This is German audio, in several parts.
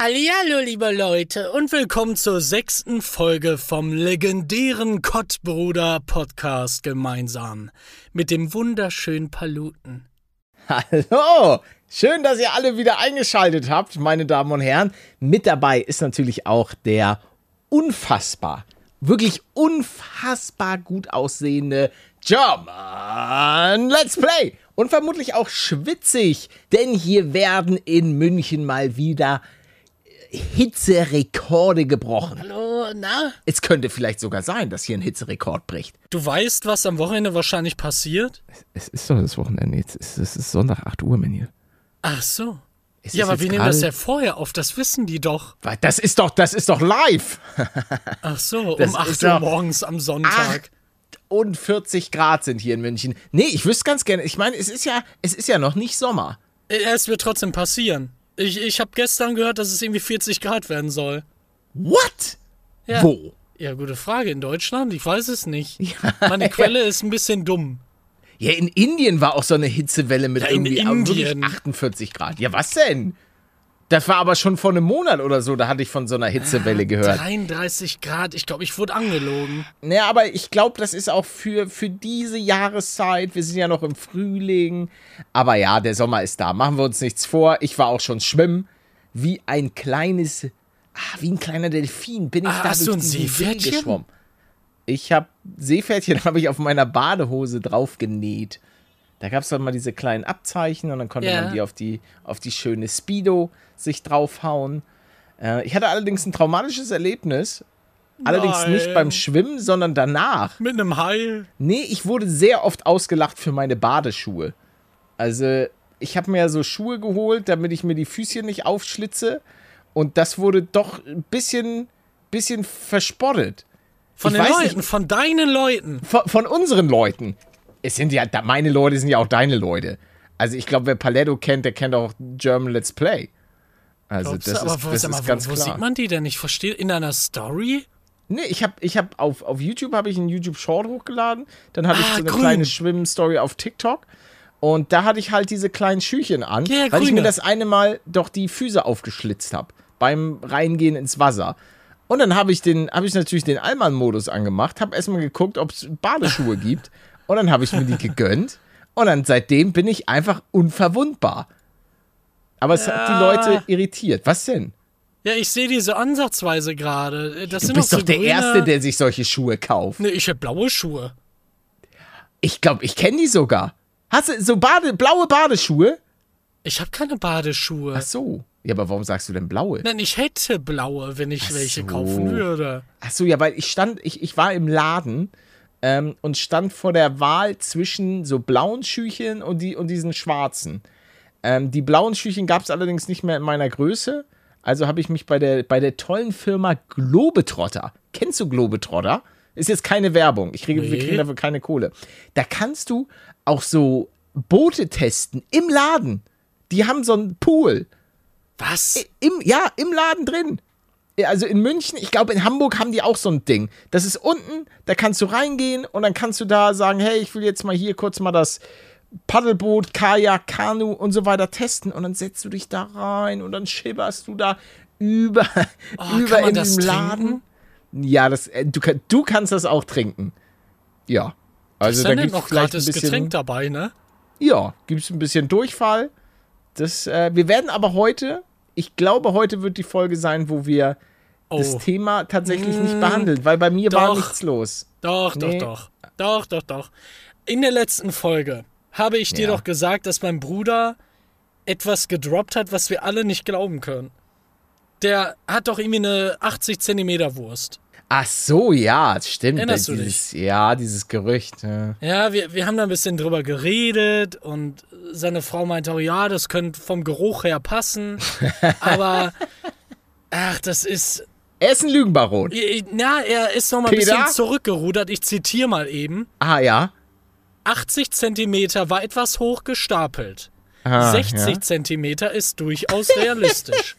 Hallihallo, liebe Leute, und willkommen zur sechsten Folge vom legendären Kottbruder Podcast gemeinsam mit dem wunderschönen Paluten. Hallo! Schön, dass ihr alle wieder eingeschaltet habt, meine Damen und Herren. Mit dabei ist natürlich auch der unfassbar, wirklich unfassbar gut aussehende German Let's Play. Und vermutlich auch schwitzig, denn hier werden in München mal wieder Hitzerekorde gebrochen. Hallo, na? Es könnte vielleicht sogar sein, dass hier ein Hitzerekord bricht. Du weißt, was am Wochenende wahrscheinlich passiert? Es ist doch das Wochenende. Jetzt ist, es ist Sonntag, 8 Uhr, Menil. Ach so. Es ja, aber wir nehmen das ja vorher auf, das wissen die doch. Das ist doch, das ist doch live. Ach so, Das um 8 ist Uhr morgens am Sonntag. und 40 Grad sind hier in München. Nee, ich wüsste ganz gerne, ich meine, es ist ja, es ist ja noch nicht Sommer. Es wird trotzdem passieren. Ich, ich habe gestern gehört, dass es irgendwie 40 Grad werden soll. What? Ja. Wo? Ja, gute Frage. In Deutschland? Ich weiß es nicht. Meine Quelle ist ein bisschen dumm. Ja, in Indien war auch so eine Hitzewelle mit Ja, irgendwie auch wirklich Indien. 48 Grad. Ja, was denn? Das war aber schon vor einem Monat oder so, da hatte ich von so einer Hitzewelle gehört. 33 Grad. Ich glaube, ich wurde angelogen. Naja, aber ich glaube, das ist auch für, für diese Jahreszeit. Wir sind ja noch im Frühling. Aber ja, der Sommer ist da. Machen wir uns nichts vor. Ich war auch schon schwimmen. Wie ein kleines, ah, wie ein kleiner Delfin bin ich Ah, da hast durch du ein See Seepferdchen? geschwommen. Ich habe Seepferdchen habe ich auf meiner Badehose drauf genäht. Da gab es dann mal diese kleinen Abzeichen und dann konnte Ja. man die auf die auf die schöne Speedo sich draufhauen. Äh, ich hatte allerdings ein traumatisches Erlebnis. Allerdings nicht Nein. beim Schwimmen, sondern danach. Mit einem Hai. Nee, ich wurde sehr oft ausgelacht für meine Badeschuhe. Also, ich habe mir ja so Schuhe geholt, damit ich mir die Füßchen nicht aufschlitze. Und das wurde doch ein bisschen, bisschen verspottet. Von Ich den Leuten, nicht. von deinen Leuten. Von, von unseren Leuten. Es sind ja, meine Leute sind ja auch deine Leute. Also, ich glaube, wer Paletto kennt, der kennt auch German Let's Play. Also, Glaubst du? das aber ist, wo, das sag mal, ist ganz wo, wo klar. sieht man die denn? Ich verstehe. In einer Story? Nee, ich habe ich hab auf, auf YouTube habe ich einen YouTube Short hochgeladen. Dann hatte ich Ah, so eine grün. kleine Schwimm-Story auf TikTok. Und da hatte ich halt diese kleinen Schüchen an, Ja, weil ich mir das eine Mal doch die Füße aufgeschlitzt habe beim Reingehen ins Wasser. Und dann habe ich den, habe ich natürlich den Allmann-Modus angemacht, habe erstmal geguckt, ob es Badeschuhe gibt. Und dann habe ich mir die gegönnt. Und dann seitdem bin ich einfach unverwundbar. Aber es hat die Ja. Leute irritiert. Was denn? Ja, ich sehe diese Ansatzweise gerade. Du bist so doch der grüne- Erste, der sich solche Schuhe kauft. Nee, ich habe blaue Schuhe. Ich glaube, ich kenne die sogar. Hast du so Bade, blaue Badeschuhe? Ich habe keine Badeschuhe. Ach so. Ja, aber warum sagst du denn blaue? Nein, ich hätte blaue, wenn ich Ach welche so. kaufen würde. Ach so, ja, weil ich stand, ich, ich war im Laden ähm, und stand vor der Wahl zwischen so blauen Schüchen und, die, und diesen schwarzen. Ähm, die blauen Schüchen gab es allerdings nicht mehr in meiner Größe. Also habe ich mich bei der, bei der tollen Firma Globetrotter. Kennst du Globetrotter? Ist jetzt keine Werbung. Ich kriege, Wir Nee. kriegen dafür keine Kohle. Da kannst du auch so Boote testen im Laden. Die haben so einen Pool. Was? Im, ja, im Laden drin. Ja, Also in München, ich glaube in Hamburg haben die auch so ein Ding. Das ist unten, da kannst du reingehen und dann kannst du da sagen, hey, ich will jetzt mal hier kurz mal das Paddelboot, Kajak, Kanu und so weiter testen und dann setzt du dich da rein und dann schibberst du da über, Oh, über in diesem trinken? Laden. Ja, das, äh, du, du kannst das auch trinken. Ja. Also da dann gibt noch es vielleicht ein bisschen, Getränk dabei, ne? ja, gibt es ein bisschen Durchfall. Das, äh, wir werden aber heute, ich glaube, heute wird die Folge sein, wo wir das Oh. Thema tatsächlich nicht behandeln, weil bei mir war doch. nichts los. Doch, Nee. doch, doch. Doch, doch, doch. In der letzten Folge habe ich dir Ja. doch gesagt, dass mein Bruder etwas gedroppt hat, was wir alle nicht glauben können. Der hat doch irgendwie eine 80 Zentimeter Wurst. Ach so, ja, das stimmt. Erinnerst du dieses, Ja, dieses Gerücht. Ja. Ja, wir, wir haben da ein bisschen drüber geredet und seine Frau meinte auch, ja, das könnte vom Geruch her passen. Aber, ach, das ist. Er ist ein Lügenbaron. Na, er ist noch mal ein bisschen zurückgerudert. Ich zitiere mal eben. Ah, ja. 80 Zentimeter war etwas hoch gestapelt. Ah, 60 ja. Zentimeter ist durchaus realistisch.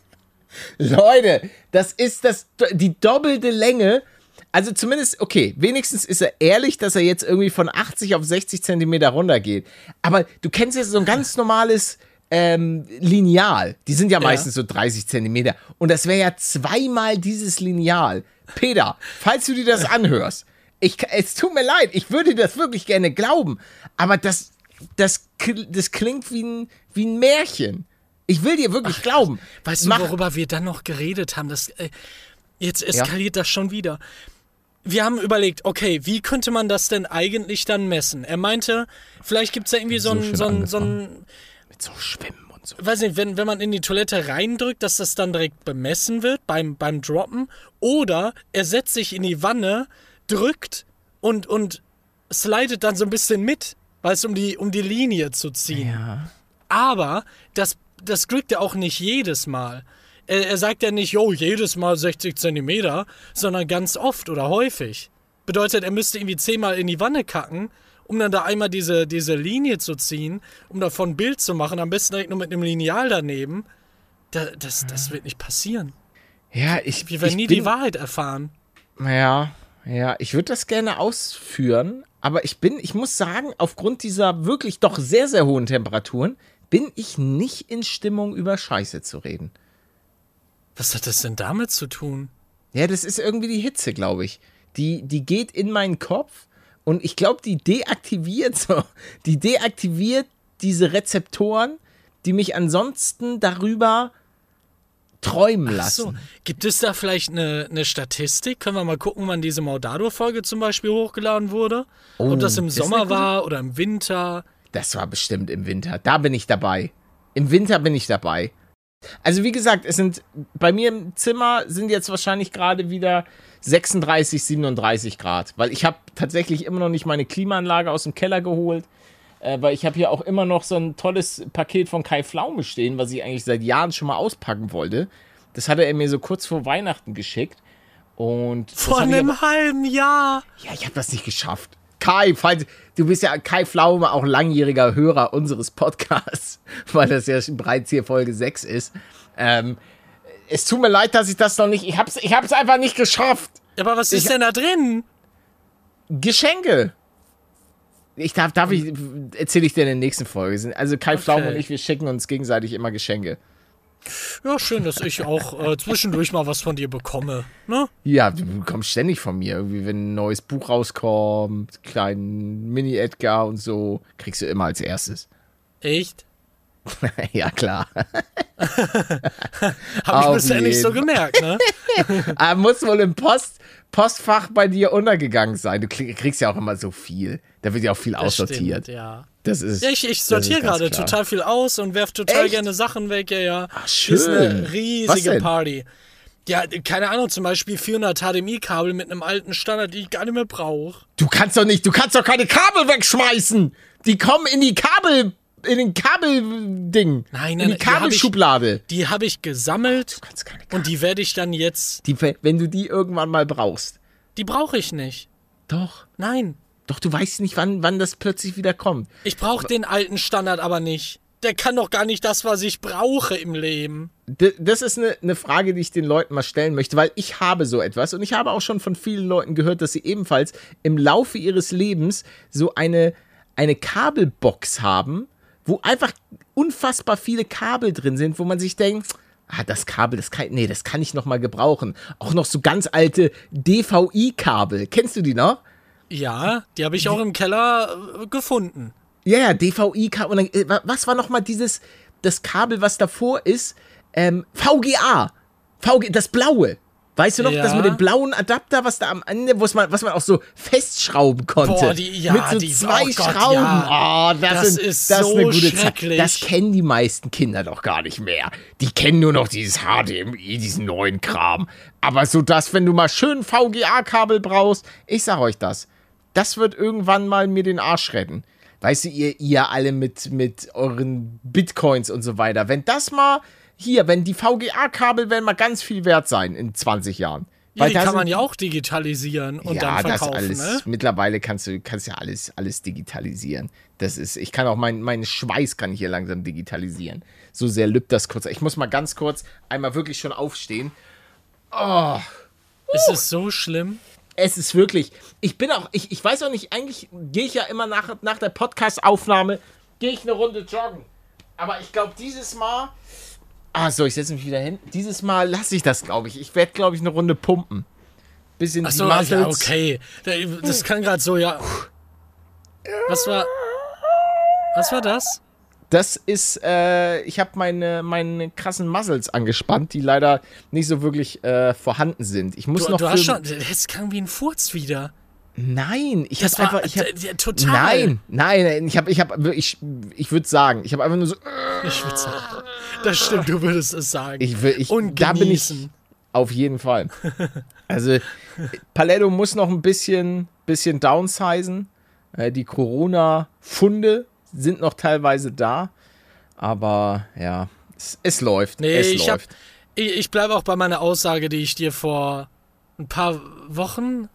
Leute, das ist das, die doppelte Länge. Also zumindest, okay, wenigstens ist er ehrlich, dass er jetzt irgendwie von 80 auf 60 Zentimeter runtergeht. Aber du kennst jetzt so ein ganz normales ähm, Lineal. Die sind ja, meistens so 30 Zentimeter. Und das wäre ja zweimal dieses Lineal. Peter, falls du dir das anhörst, ich, es tut mir leid, ich würde das wirklich gerne glauben, aber das, das, das klingt wie ein, wie ein Märchen. Ich will dir wirklich Ach, glauben. Weißt du, worüber wir dann noch geredet haben? Das, äh, jetzt eskaliert ja. das schon wieder. Wir haben überlegt, okay, wie könnte man das denn eigentlich dann messen? Er meinte, vielleicht gibt es da irgendwie so ein, so ein, so ein. Mit so Schwimmen und so. Weiß nicht, wenn, wenn man in die Toilette reindrückt, dass das dann direkt bemessen wird beim, beim Droppen. Oder er setzt sich in die Wanne, drückt und, und slidet dann so ein bisschen mit, weil es um die, um die Linie zu ziehen. Ja. Aber das, das kriegt er auch nicht jedes Mal. Er, er sagt ja nicht, jo, jedes Mal 60 Zentimeter, sondern ganz oft oder häufig. Bedeutet, er müsste irgendwie zehnmal in die Wanne kacken, um dann da einmal diese, diese Linie zu ziehen, um davon ein Bild zu machen, am besten direkt nur mit einem Lineal daneben. Da, das, das wird nicht passieren. Ja, ich. Wir werden ich nie bin, die Wahrheit erfahren. Ja, ja, ich würde das gerne ausführen, aber ich bin, ich muss sagen, aufgrund dieser wirklich doch sehr, sehr hohen Temperaturen bin ich nicht in Stimmung, über Scheiße zu reden. Was hat das denn damit zu tun? Ja, das ist irgendwie die Hitze, glaube ich. Die, die geht in meinen Kopf und ich glaube, die deaktiviert so, die deaktiviert diese Rezeptoren, die mich ansonsten darüber träumen lassen. So. Gibt es da vielleicht eine, eine Statistik? Können wir mal gucken, wann diese Maudado-Folge zum Beispiel hochgeladen wurde? Oh, Ob das im Sommer war oder im Winter? Das war bestimmt im Winter. Da bin ich dabei. Im Winter bin ich dabei. Also wie gesagt, es sind bei mir im Zimmer sind jetzt wahrscheinlich gerade wieder 36, 37 Grad, weil ich habe tatsächlich immer noch nicht meine Klimaanlage aus dem Keller geholt, äh, weil ich habe hier auch immer noch so ein tolles Paket von Kai Pflaume stehen, was ich eigentlich seit Jahren schon mal auspacken wollte. Das hatte er mir so kurz vor Weihnachten geschickt und vor einem halben Jahr. Ja, ich habe das nicht geschafft. Kai, falls, du bist ja Kai Pflaume, auch langjähriger Hörer unseres Podcasts, weil das ja bereits hier Folge 6 ist. Ähm, es tut mir leid, dass ich das noch nicht. Ich hab's, ich hab's einfach nicht geschafft. Aber was ist ich, denn da drin? Geschenke. Ich darf, darf ich, erzähle ich dir in der nächsten Folge. Also Kai okay. Pflaume und ich, wir schicken uns gegenseitig immer Geschenke. Ja, schön, dass ich auch äh, zwischendurch mal was von dir bekomme. Ne? Ja, du bekommst ständig von mir. Irgendwie, wenn ein neues Buch rauskommt, kleinen Mini-Edgar und so, kriegst du immer als erstes. Echt? ja, klar. Hab ich bisher nicht so gemerkt, ne? Aber muss wohl im Post, Postfach bei dir untergegangen sein. Du kriegst ja auch immer so viel. Da wird ja auch viel das aussortiert. Stimmt, ja. Das ist. Ja, ich, ich sortiere gerade total viel aus und werfe total Echt? gerne Sachen weg. Ja, ja. Ach, schön. Das ist eine riesige Party. Ja, keine Ahnung, zum Beispiel 400 HDMI-Kabel mit einem alten Standard, die ich gar nicht mehr brauche. Du kannst doch nicht, du kannst doch keine Kabel wegschmeißen. Die kommen in die Kabel, in den Kabelding. Nein, nein, in die Kabelschublade. Die habe ich, hab ich, gesammelt Ach, und die werde ich dann jetzt. Die, wenn du die irgendwann mal brauchst. Die brauche ich nicht. Doch. Nein. Doch du weißt nicht, wann, wann das plötzlich wieder kommt. Ich brauche den alten Standard aber nicht. Der kann doch gar nicht das, was ich brauche im Leben. Das ist eine, eine Frage, die ich den Leuten mal stellen möchte, weil ich habe so etwas und ich habe auch schon von vielen Leuten gehört, dass sie ebenfalls im Laufe ihres Lebens so eine, eine Kabelbox haben, wo einfach unfassbar viele Kabel drin sind, wo man sich denkt, ah, das Kabel, das kann, nee, das kann ich noch mal gebrauchen. Auch noch so ganz alte DVI-Kabel. Kennst du die noch? Ja, die habe ich auch im Keller äh, gefunden. Ja, ja, DVI-Kabel. Äh, was war noch mal dieses, das Kabel, was davor ist? Ähm, VGA. VG, das blaue. Weißt du noch, ja. das mit dem blauen Adapter, was da am Ende, was man, was man auch so festschrauben konnte? Boah, die, ja, mit so die, zwei oh Schrauben. ja. Oh, das, das sind, ist das so eine gute schrecklich. Zeit. Das kennen die meisten Kinder doch gar nicht mehr. Die kennen nur noch dieses HDMI, diesen neuen Kram. Aber so das, wenn du mal schön VGA-Kabel brauchst, ich sag euch das das wird irgendwann mal mir den Arsch retten. Weißt du, ihr, ihr alle mit, mit euren Bitcoins und so weiter. Wenn das mal hier, wenn die VGA-Kabel werden mal ganz viel wert sein in 20 Jahren. Ja, Weil die kann man ja auch digitalisieren und ja, dann verkaufen. Das alles, ne? Mittlerweile kannst du kannst ja alles, alles digitalisieren. Das ist, ich kann auch meinen mein Schweiß kann ich hier langsam digitalisieren. So sehr lübt das kurz. Ich muss mal ganz kurz einmal wirklich schon aufstehen. Oh. Ist es so schlimm? es ist wirklich, ich bin auch, ich, ich weiß auch nicht, eigentlich gehe ich ja immer nach, nach der Podcast-Aufnahme, gehe ich eine Runde joggen. Aber ich glaube, dieses Mal. Ah, so, ich setze mich wieder hin. Dieses Mal lasse ich das, glaube ich. Ich werde, glaube ich, eine Runde pumpen. Bisschen Ach so, ja, okay. Das kann gerade so, ja. Was war. Was war das? Das ist, äh, ich habe meine, meine krassen Muscles angespannt, die leider nicht so wirklich äh, vorhanden sind. Ich muss Du, noch du hast schon. Das klang wie ein Furz wieder. Nein, ich habe einfach, ich hab, d- total. nein, nein, ich habe, ich habe, ich, ich würde sagen, ich habe einfach nur so, Ich würde sagen. Das stimmt, du würdest es sagen. ich will, ich, Und da bin ich auf jeden Fall. Also Paletto muss noch ein bisschen, bisschen downsizen. Äh, die Corona-Funde sind noch teilweise da, aber ja, es, es läuft, Nee, es ich, hab, läuft. ich, ich bleibe auch bei meiner Aussage, die ich dir vor ein paar Wochen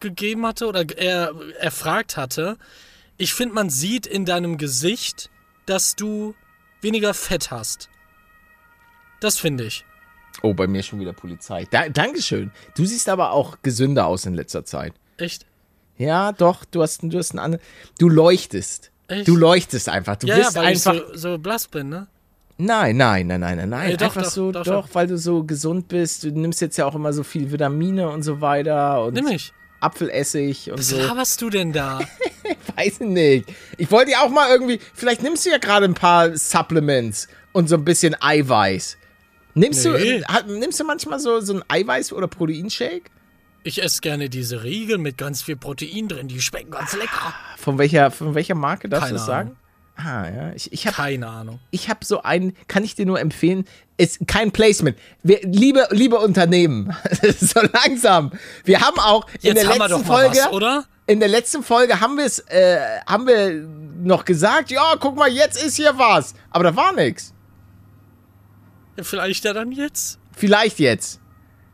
gegeben hatte oder er, erfragt hatte. Ich finde, man sieht in deinem Gesicht, dass du weniger Fett hast. Das finde ich. Oh, bei mir schon wieder Polizei. Da, Dankeschön. Du siehst aber auch gesünder aus in letzter Zeit. Echt? Ja, doch, du hast, du hast einen anderen. Du leuchtest. Echt? Du leuchtest einfach. Du ja, ja, bist weil einfach. ich so, so blass bin, ne? Nein, nein, nein, nein, nein, nein. Nee, doch, einfach doch, so, doch doch, weil du so gesund bist. Du nimmst jetzt ja auch immer so viel Vitamine und so weiter und Nimm mich. Apfelessig und Was so. laberst du denn da? Weiß ich nicht. Ich wollte ja auch mal irgendwie. Vielleicht nimmst du ja gerade ein paar Supplements und so ein bisschen Eiweiß. Nimmst Nee. du, nimmst du manchmal so, so ein Eiweiß- oder Proteinshake? Ich esse gerne diese Riegel mit ganz viel Protein drin. Die schmecken ganz lecker. Von welcher, von welcher Marke darfst du das sagen? Ah, ja. Ich, ich habe Keine Ahnung. ich hab so einen, kann ich dir nur empfehlen, ist kein Placement. Wir, liebe, liebe Unternehmen, so langsam. Wir haben auch in Jetzt der haben wir letzten Folge, was, oder? in der letzten Folge haben wir es, äh, haben wir noch gesagt, ja, guck mal, jetzt ist hier was. Aber da war nichts. Ja, vielleicht ja dann jetzt. Vielleicht jetzt.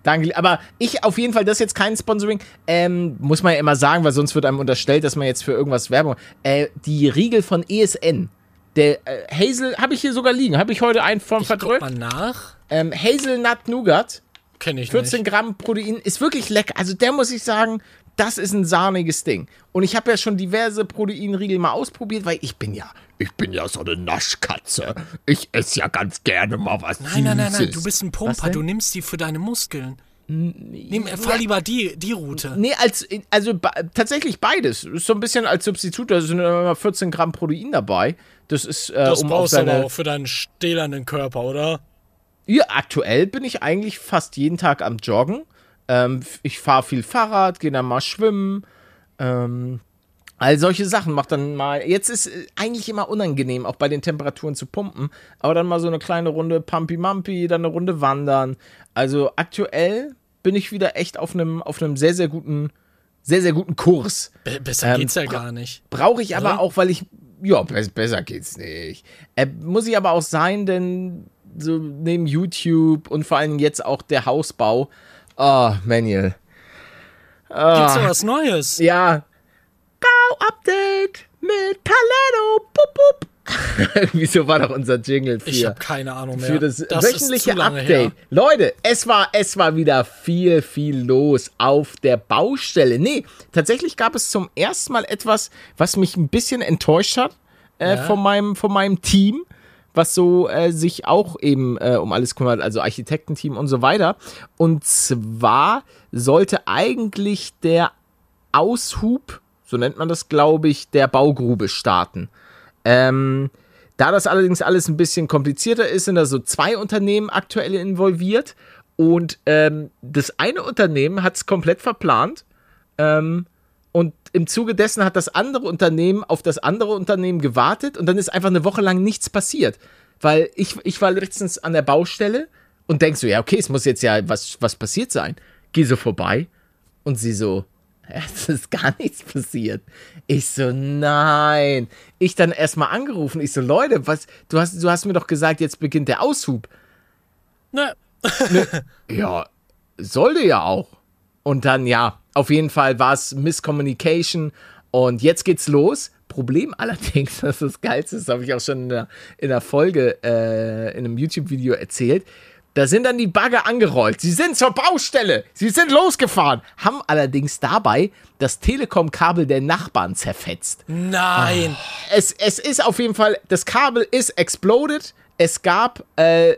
Danke, aber ich auf jeden Fall, das ist jetzt kein Sponsoring, ähm, muss man ja immer sagen, weil sonst wird einem unterstellt, dass man jetzt für irgendwas Werbung. Äh, die Riegel von ESN. Der äh, Hazel, habe ich hier sogar liegen, habe ich heute einen von verdrückt. mal nach. Ähm, Hazelnut Nougat, Kenne ich 14 nicht. Gramm Protein, ist wirklich lecker. Also der muss ich sagen, das ist ein sahniges Ding. Und ich habe ja schon diverse Proteinriegel mal ausprobiert, weil ich bin ja, ich bin ja so eine Naschkatze. Ich esse ja ganz gerne mal was Nein, nein, nein, nein. Süßes. Du bist ein Pumper. Du nimmst die für deine Muskeln. Nimm, fahr lieber die, die Route. Nee, als, also tatsächlich beides. Ist so ein bisschen als Substitut, da sind immer 14 Gramm Protein dabei. Das ist, äh, Das um brauchst du aber auch für deinen stählernen Körper, oder? Ja, aktuell bin ich eigentlich fast jeden Tag am Joggen. Ähm, ich fahre viel Fahrrad, gehe dann mal schwimmen. Ähm, all solche Sachen macht dann mal. Jetzt ist äh, eigentlich immer unangenehm, auch bei den Temperaturen zu pumpen. Aber dann mal so eine kleine Runde Pumpy Mumpy, dann eine Runde wandern. Also aktuell bin ich wieder echt auf einem auf einem sehr, sehr guten, sehr, sehr guten Kurs. Be besser Ähm, geht's ja gar nicht. Brauche ich aber Oder? auch, weil ich. Ja, be besser geht's nicht. Äh, muss ich aber auch sein, denn so neben YouTube und vor allem jetzt auch der Hausbau. Oh, Manuel. Gibt's da was Neues? Ja. Bau-Update mit Paletto. Bup, bup. Irgendwie so war doch unser Jingle für, Ich habe keine Ahnung mehr. für das, ist wöchentliche Update. her. Leute, es war, es war wieder viel, viel los auf der Baustelle. Nee, tatsächlich gab es zum ersten Mal etwas, was mich ein bisschen enttäuscht hat äh, Ja. von, meinem, von meinem Team, was so äh, sich auch eben äh, um alles kümmert, also Architektenteam und so weiter. Und zwar sollte eigentlich der Aushub, so nennt man das, glaube ich, der Baugrube starten. Ähm, da das allerdings alles ein bisschen komplizierter ist, sind da so zwei Unternehmen aktuell involviert. Und ähm, das eine Unternehmen hat es komplett verplant. Ähm, im Zuge dessen hat das andere Unternehmen auf das andere Unternehmen gewartet und dann ist einfach eine Woche lang nichts passiert. Weil ich, ich war letztens an der Baustelle und denk so, ja, okay, es muss jetzt ja was, was passiert sein. Geh so vorbei und sie so, es ist gar nichts passiert. Ich so, nein. Ich dann erstmal angerufen. Ich so, Leute, was, du hast, du hast mir doch gesagt, jetzt beginnt der Aushub. Ne, Ja, sollte ja auch. Und dann, ja, auf jeden Fall war es Misscommunication. Und jetzt geht's los. Problem allerdings, das ist das Geilste, das habe ich auch schon in der, in der Folge, äh, in einem YouTube-Video erzählt. Da sind dann die Bagger angerollt. Sie sind zur Baustelle. Sie sind losgefahren. Haben allerdings dabei das Telekom-Kabel der Nachbarn zerfetzt. Nein. Es, es ist auf jeden Fall, das Kabel ist exploded. Es gab äh,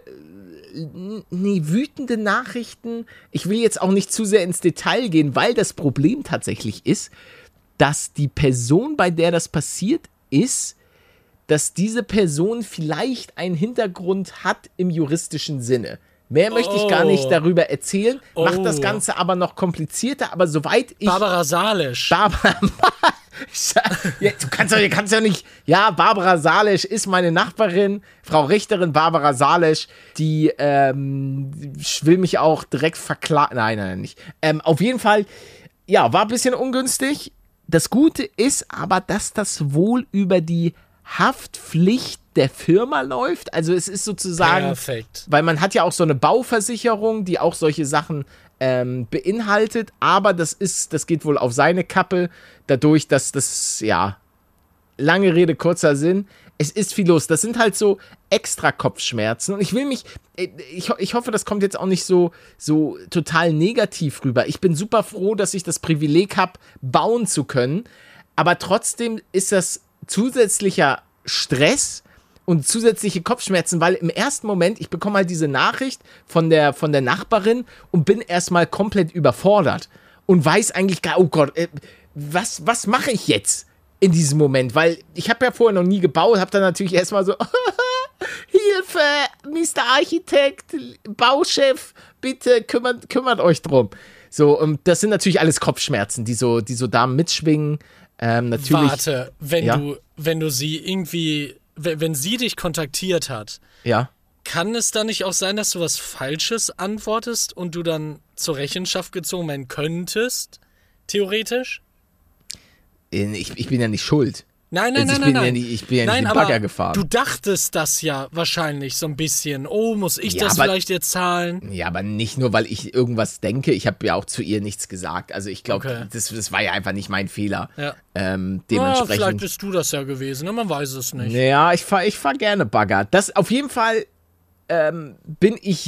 nee, wütende Nachrichten. Ich will jetzt auch nicht zu sehr ins Detail gehen, weil das Problem tatsächlich ist, dass die Person, bei der das passiert ist, dass diese Person vielleicht einen Hintergrund hat im juristischen Sinne. Mehr möchte ich gar nicht Oh. darüber erzählen, macht das Oh. Ganze aber noch komplizierter. Aber soweit ich. Barbara Salisch. Barbara. ja, du kannst ja, du kannst ja nicht. Ja, Barbara Salisch ist meine Nachbarin, Frau Richterin Barbara Salisch, die ähm, will mich auch direkt verklagen. Nein, nein, nein, nicht. Ähm, auf jeden Fall, ja, war ein bisschen ungünstig. Das Gute ist aber, dass das wohl über die Haftpflicht der Firma läuft. Also es ist sozusagen Perfekt. weil man hat ja auch so eine Bauversicherung, die auch solche Sachen ähm, beinhaltet, aber das ist, das geht wohl auf seine Kappe, dadurch, dass das, ja, lange Rede, kurzer Sinn, es ist viel los. Das sind halt so extra Kopfschmerzen und ich will mich, äh, ich, ich hoffe, das kommt jetzt auch nicht so, so total negativ rüber. Ich bin super froh, dass ich das Privileg habe, bauen zu können, aber trotzdem ist das zusätzlicher Stress und zusätzliche Kopfschmerzen, weil im ersten Moment, ich bekomme halt diese Nachricht von der, von der Nachbarin und bin erstmal komplett überfordert und weiß eigentlich gar, oh Gott, äh, was, was mache ich jetzt in diesem Moment? Weil ich habe ja vorher noch nie gebaut, habe dann natürlich erstmal so, Hilfe, Mr. Architekt, Bauchef, bitte kümmert, kümmert euch drum. So, und das sind natürlich alles Kopfschmerzen, die so, die so da mitschwingen. Ähm, natürlich. Warte, wenn Ja. du, wenn du sie irgendwie, wenn sie dich kontaktiert hat, Ja. kann es dann nicht auch sein, dass du was Falsches antwortest und du dann zur Rechenschaft gezogen werden könntest? Theoretisch? Ich, ich bin ja nicht schuld. Nein, nein, ich nein, bin nein. ja nein. nicht- ich bin ja nicht nein, den Bagger gefahren. Du dachtest das ja wahrscheinlich so ein bisschen. Oh, muss ich Ja, das aber- vielleicht jetzt zahlen? Ja, aber nicht nur, weil ich irgendwas denke. Ich habe ja auch zu ihr nichts gesagt. Also ich glaube, Okay. das, das war ja einfach nicht mein Fehler. Ja. Ähm, Ah, vielleicht dementsprechend. bist du das ja gewesen, ne? man weiß es nicht. Ja, ich fahr, ich fahr gerne Bagger. Das auf jeden Fall ähm, bin ich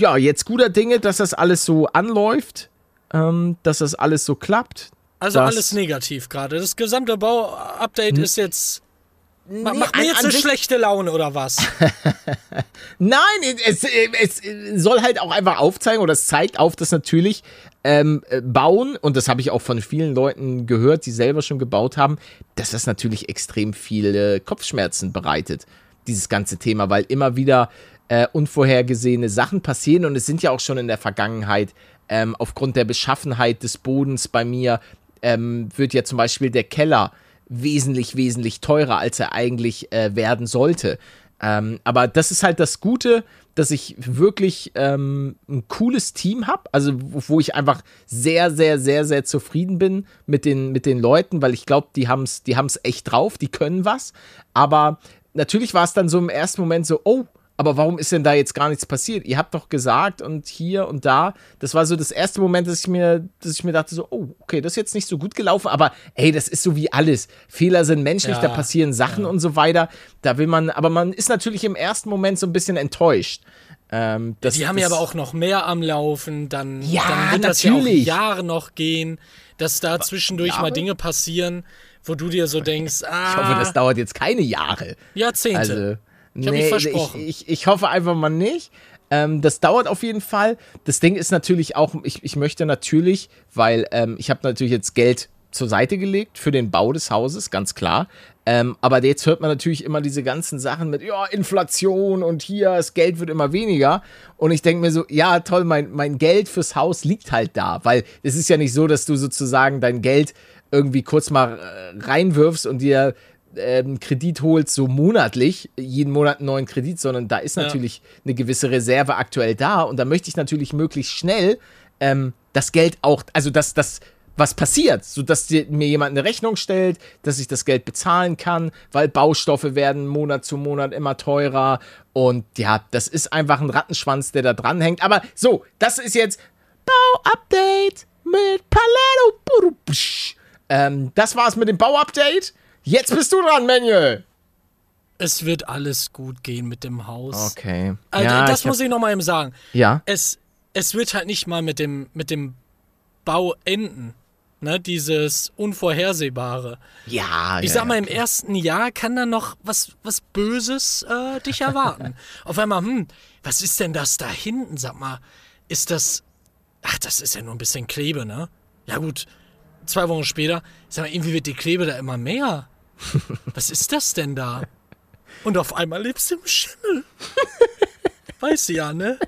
ja jetzt guter Dinge, dass das alles so anläuft, ähm, dass das alles so klappt. Also das- alles negativ gerade. Das gesamte Bau-Update ist jetzt. Nee, macht mir an- jetzt an eine schlechte Laune oder was? Nein, es, es, soll halt auch einfach aufzeigen oder es zeigt auf, dass natürlich ähm, äh, Bauen, und das habe ich auch von vielen Leuten gehört, die selber schon gebaut haben, dass das natürlich extrem viele Kopfschmerzen bereitet, dieses ganze Thema, weil immer wieder äh, unvorhergesehene Sachen passieren und es sind ja auch schon in der Vergangenheit ähm, aufgrund der Beschaffenheit des Bodens bei mir ähm, wird ja zum Beispiel der Keller wesentlich, wesentlich teurer, als er eigentlich äh, werden sollte. Ähm, aber das ist halt das Gute, dass ich wirklich ähm, ein cooles Team habe, also wo, ich einfach sehr, sehr, sehr, sehr zufrieden bin mit den, mit den Leuten, weil ich glaube, die haben es die haben's echt drauf, die können was. Aber natürlich war es dann so im ersten Moment so, oh, aber warum ist denn da jetzt gar nichts passiert? Ihr habt doch gesagt und hier und da. Das war so das erste Moment, dass ich mir, dass ich mir dachte so, oh, okay, das ist jetzt nicht so gut gelaufen, aber ey, das ist so wie alles. Fehler sind menschlich, Ja, da passieren Sachen und so weiter. Da will man, aber man ist natürlich im ersten Moment so ein bisschen enttäuscht. Ähm, das, Die haben ja aber auch noch mehr am Laufen, dann, Ja, dann wird das natürlich. ja auch Jahre noch gehen, dass da zwischendurch mal? Dinge passieren, wo du dir so denkst, ah, Ich hoffe, das dauert jetzt keine Jahre. Jahrzehnte. Also, Ich mich versprochen. Ich, ich, ich hoffe einfach mal nicht. Ähm, das dauert auf jeden Fall. Das Ding ist natürlich auch, ich, ich möchte natürlich, weil ähm, ich habe natürlich jetzt Geld zur Seite gelegt für den Bau des Hauses, ganz klar. Ähm, aber jetzt hört man natürlich immer diese ganzen Sachen mit, ja, Inflation und hier, das Geld wird immer weniger. Und ich denke mir so, ja, toll, mein, mein Geld fürs Haus liegt halt da. Weil es ist ja nicht so, dass du sozusagen dein Geld irgendwie kurz mal äh, reinwirfst und dir ähm, Kredit holst, so monatlich, jeden Monat einen neuen Kredit, sondern da ist Ja. natürlich eine gewisse Reserve aktuell da und da möchte ich natürlich möglichst schnell ähm, das Geld auch, also dass das was passiert, sodass dir, mir jemand eine Rechnung stellt, dass ich das Geld bezahlen kann, weil Baustoffe werden Monat zu Monat immer teurer und ja, das ist einfach ein Rattenschwanz, der da dranhängt. Aber so, das ist jetzt Bauupdate mit Paletto. Ähm, das war's mit dem Bauupdate. Jetzt bist du dran, Manuel. Es wird alles gut gehen mit dem Haus. Okay. Also, ja, das ich muss hab, ich noch mal eben sagen. Ja. Es, es wird halt nicht mal mit dem, mit dem Bau enden. Ne, dieses Unvorhersehbare. Ja, Ich ja, sag mal, ja. im ersten Jahr kann da noch was, was Böses äh, dich erwarten. Auf einmal, hm, was ist denn das da hinten? Sag mal, ist das. Ach, das ist ja nur ein bisschen Klebe, ne? Ja, gut. Zwei Wochen später, sag mal, irgendwie wird die Klebe da immer mehr. Was ist das denn da? Und auf einmal lebst du im Schimmel. Weißt du ja, ne?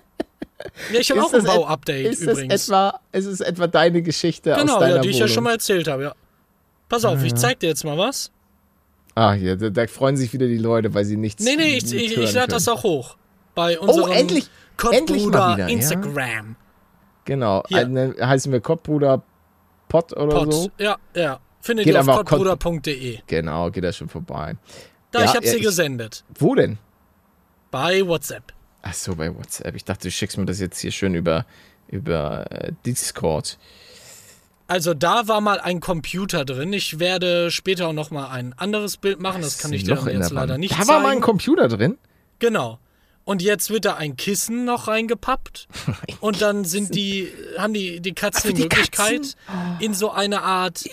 Ja, ich habe auch ein Bau-Update übrigens. etwa, ist es etwa deine Geschichte aus genau, deiner ja, die ich ja schon mal erzählt habe, ja. Pass auf, ich zeig dir jetzt mal was. Ah, hier, da, da freuen sich wieder die Leute, weil sie nichts Nee, nee, ich, ich, ich lade das auch hoch. Bei unserem endlich- endlich mal wieder, ja. Instagram. Genau, Hier. eine, heißen wir Kottbruder Pott oder Pod. so. Ja, ja. Findet Geht ihr auf kottbruder.de. Genau, geht da schon vorbei. Da, Ja, ich habe ja, sie gesendet. Wo denn? Bei WhatsApp. Ach so, bei WhatsApp. Ich dachte, du schickst mir das jetzt hier schön über, über äh, Discord. Also da war mal ein Computer drin. Ich werde später auch noch mal ein anderes Bild machen. Das kann ich dir jetzt leider nicht Da zeigen. war mal ein Computer drin. Genau. Und jetzt wird da ein Kissen noch reingepappt. Und dann sind die, haben die, die Katzen für die, Möglichkeit, Katzen? in so eine Art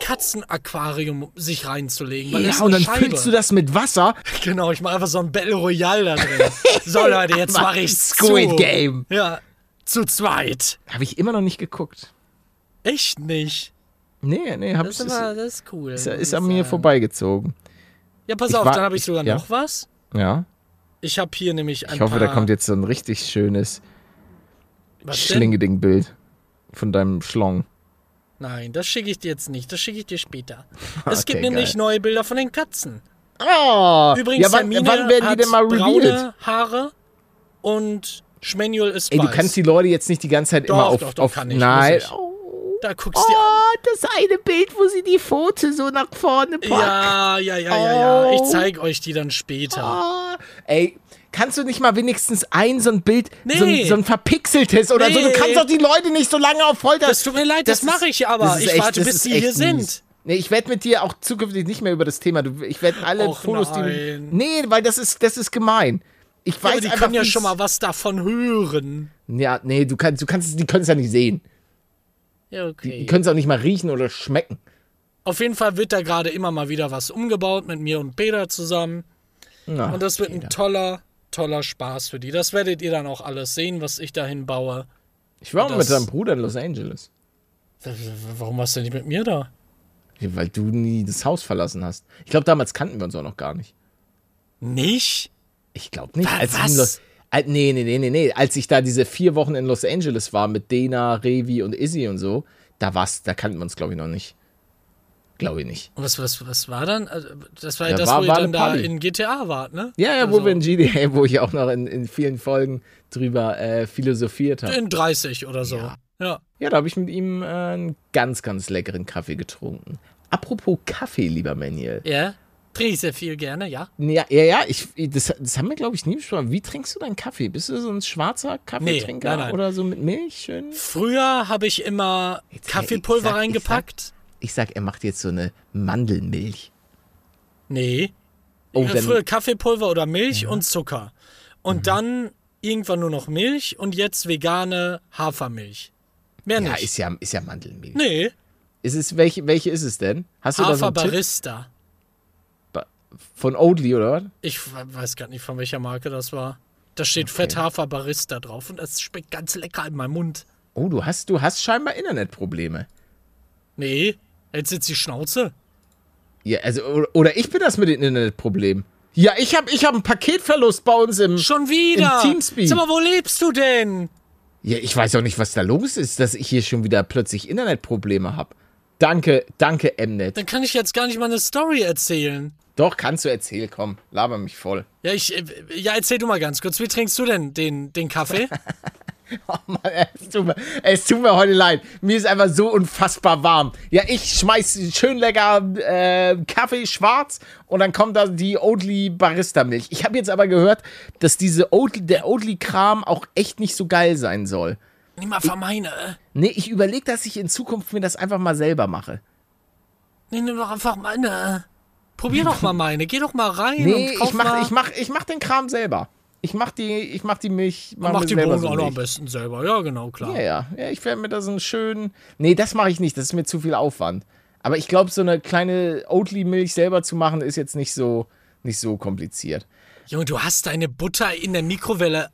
Katzenaquarium sich reinzulegen. Weil Ja, und dann Scheibe. füllst du das mit Wasser. Genau, ich mache einfach so ein Battle Royale da drin. So, Leute, jetzt mache ich Squid zu. Game. Ja, zu zweit. Habe ich immer noch nicht geguckt. Echt nicht. Nee, nee, hab Das ich. ist, aber, das ist cool. ist, ist ich an mir sagen. vorbeigezogen. Ja, pass Ich auf, war- dann habe ich ich- sogar ja. noch was. Ja. Ich habe hier nämlich ein Ich hoffe, da kommt jetzt so ein richtig schönes? Schlingeding-Bild von deinem Schlong. Nein, das schicke ich dir jetzt nicht. Das schicke ich dir später. Es Okay, gibt nämlich geil. neue Bilder von den Katzen. Oh, Übrigens, ja, wann, Hermine wann werden die denn mal revealed? braune Haare und Schmanuel ist Ey, weiß. du kannst die Leute jetzt nicht die ganze Zeit Doch, immer auf. doch, doch, auf kann ich, nein. ich. Oh, Da guckst du dir an. oh, das eine Bild, wo sie die Pfote so nach vorne packt. Ja, ja, ja, ja, ja. Ich Oh. zeig euch die dann später. Ah, ey, kannst du nicht mal wenigstens ein so ein Bild, Nee. so, ein, so ein verpixeltes oder so? Du Nee. kannst doch die Leute nicht so lange auf Folter. Das tut mir leid, das, ist- mache ich aber. das Ich echt- warte, das bis sie hier sind. mies. Nee, ich werde mit dir auch zukünftig nicht mehr über das Thema. Du, ich werde alle Och, Fotos, die nein. du. Nee, weil das ist, das ist gemein. Ich weiß aber die einfach können ja schon mal was davon hören. Ja, nee, du kannst, du kannst, die können es ja nicht sehen. Ja, Die okay. können es auch nicht mal riechen oder schmecken. Auf jeden Fall wird da gerade immer mal wieder was umgebaut mit mir und Peter zusammen. Na, Und das wird ein toller, toller Spaß für die. Das werdet ihr dann auch alles sehen, was ich dahin baue. ich war das- mit deinem Bruder in Los Angeles. Warum warst du nicht mit mir da? Ja, weil du nie das Haus verlassen hast. Ich glaube, damals kannten wir uns auch noch gar nicht. Nicht? Ich glaube nicht. Als was? Los, Al- nee, nee, nee, nee, nee. Als ich da diese vier Wochen in Los Angeles war mit Dena, Revi und Izzy und so, da war's, da kannten wir uns, glaube ich, noch nicht. Glaube ich nicht. Und was, was, was war dann? Also, Das war ja das, war- wo ihr war dann eine da in GTA wart, ne? Ja, ja, Also, wo wir in GDA, wo ich auch noch in, in vielen Folgen drüber äh, philosophiert habe. In 30 oder so. Ja. Ja. Ja, da habe ich mit ihm äh, einen ganz, ganz leckeren Kaffee getrunken. Apropos Kaffee, lieber Manuel. Ja. Trinke ich sehr viel gerne, ja. Ja, ja, ja ich, das, das haben wir, glaube ich, nie besprochen. Wie trinkst du deinen Kaffee? Bist du so ein schwarzer Kaffeetrinker nein, nein. oder so mit Milch? Schön? Früher habe ich immer Jetzt, Kaffeepulver ich sag- reingepackt. Ich sag, er macht jetzt so eine Mandelmilch. Nee. Oh, dann- Mhm. Früher Kaffeepulver oder Milch und Zucker. Und dann irgendwann nur noch Milch und jetzt vegane Hafermilch. Mehr Ja, nicht. ist ja, ist ja Mandelmilch. nee, Ist es, welche, welche ist es denn? Hast du Hafer? Barista. Von Oatly, oder was? Ich weiß gar nicht, von welcher Marke das war. Da steht Fett Hafer Barista drauf und das schmeckt ganz lecker in meinem Mund. Oh, du hast, du hast scheinbar Internetprobleme. Nee, jetzt sitzt die Schnauze. Ja, also, oder, ich bin das mit dem Internetproblem. Ja, ich habe ich hab einen Paketverlust bei uns im. Schon wieder. Im Teamspeak. Sag mal, wo lebst du denn? Ja, ich weiß auch nicht, was da los ist, dass ich hier schon wieder plötzlich Internetprobleme habe. Danke, danke, Mnet. Dann kann ich jetzt gar nicht mal eine Story erzählen. Doch, kannst du erzählen, komm, laber mich voll. Ja, ich, äh, ja, erzähl du mal ganz kurz. Wie trinkst du denn den, den Kaffee? Oh Mann, es tut, mir, es tut mir heute leid. Mir ist einfach so unfassbar warm. Ja, ich schmeiß schön lecker äh, Kaffee schwarz und dann kommt da die Oatly Barista Milch. Ich habe jetzt aber gehört, dass diese Oatly, der Oatly Kram auch echt nicht so geil sein soll. Nimm mal von meine. äh. Nee, ich überlege, dass ich in Zukunft mir das einfach mal selber mache. Nee, nimm doch einfach meine. Probier doch mal meine. Geh doch mal rein Nee, und kauf ich mach, mal. ich, mach, ich mach den Kram selber. Ich mach die, ich mach die Milch. mach, mach die Bohnen so auch noch am besten selber. Ja, genau, klar. Ja, ja. ja ich werde mir da so einen schönen. Nee, das mache ich nicht. Das ist mir zu viel Aufwand. Aber ich glaube, so eine kleine Oatly-Milch selber zu machen, ist jetzt nicht so, nicht so kompliziert. Junge, du hast deine Butter in der Mikrowelle.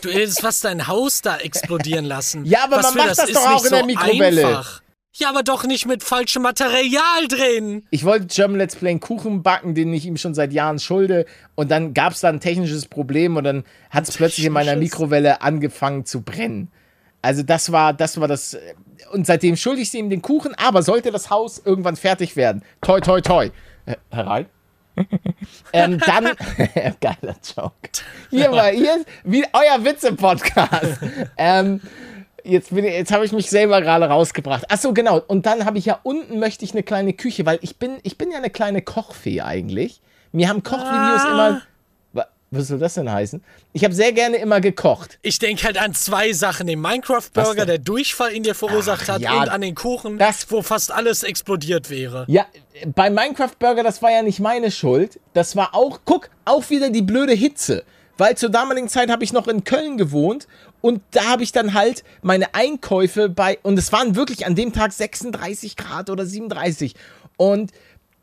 Du hättest fast dein Haus da explodieren lassen. Ja, aber Was man macht das ist doch auch nicht in der Mikrowelle. Einfach. Ja, aber doch nicht mit falschem Material drin. Ich wollte German Let's Play einen Kuchen backen, den ich ihm schon seit Jahren schulde. Und dann gab es da ein technisches Problem und dann hat es plötzlich in meiner? Mikrowelle angefangen zu brennen. Also das war, das war das. Und seitdem schulde ich ihm den Kuchen, aber sollte das Haus irgendwann fertig werden, toi toi toi. Äh, herein? ähm, dann, geiler Joke. Hier mal, hier wie euer Witze-Podcast. ähm, jetzt bin ich, jetzt habe ich mich selber gerade rausgebracht. Ach so, genau. Und dann habe ich ja unten möchte ich eine kleine Küche, weil ich bin, ich bin ja eine kleine Kochfee eigentlich. Mir haben Kochvideos Ah. immer. Wa- Was soll das denn heißen? Ich habe sehr gerne immer gekocht. Ich denke halt an zwei Sachen. Den Minecraft-Burger, der Durchfall in dir verursacht Ach, hat ja, und an den Kuchen, das- wo fast alles explodiert wäre. Ja, bei Minecraft Burger, das war ja nicht meine Schuld. Das war auch, guck, auch wieder die blöde Hitze. Weil zur damaligen Zeit habe ich noch in Köln gewohnt und da habe ich dann halt meine Einkäufe bei, und es waren wirklich an dem Tag 36 Grad oder 37. Und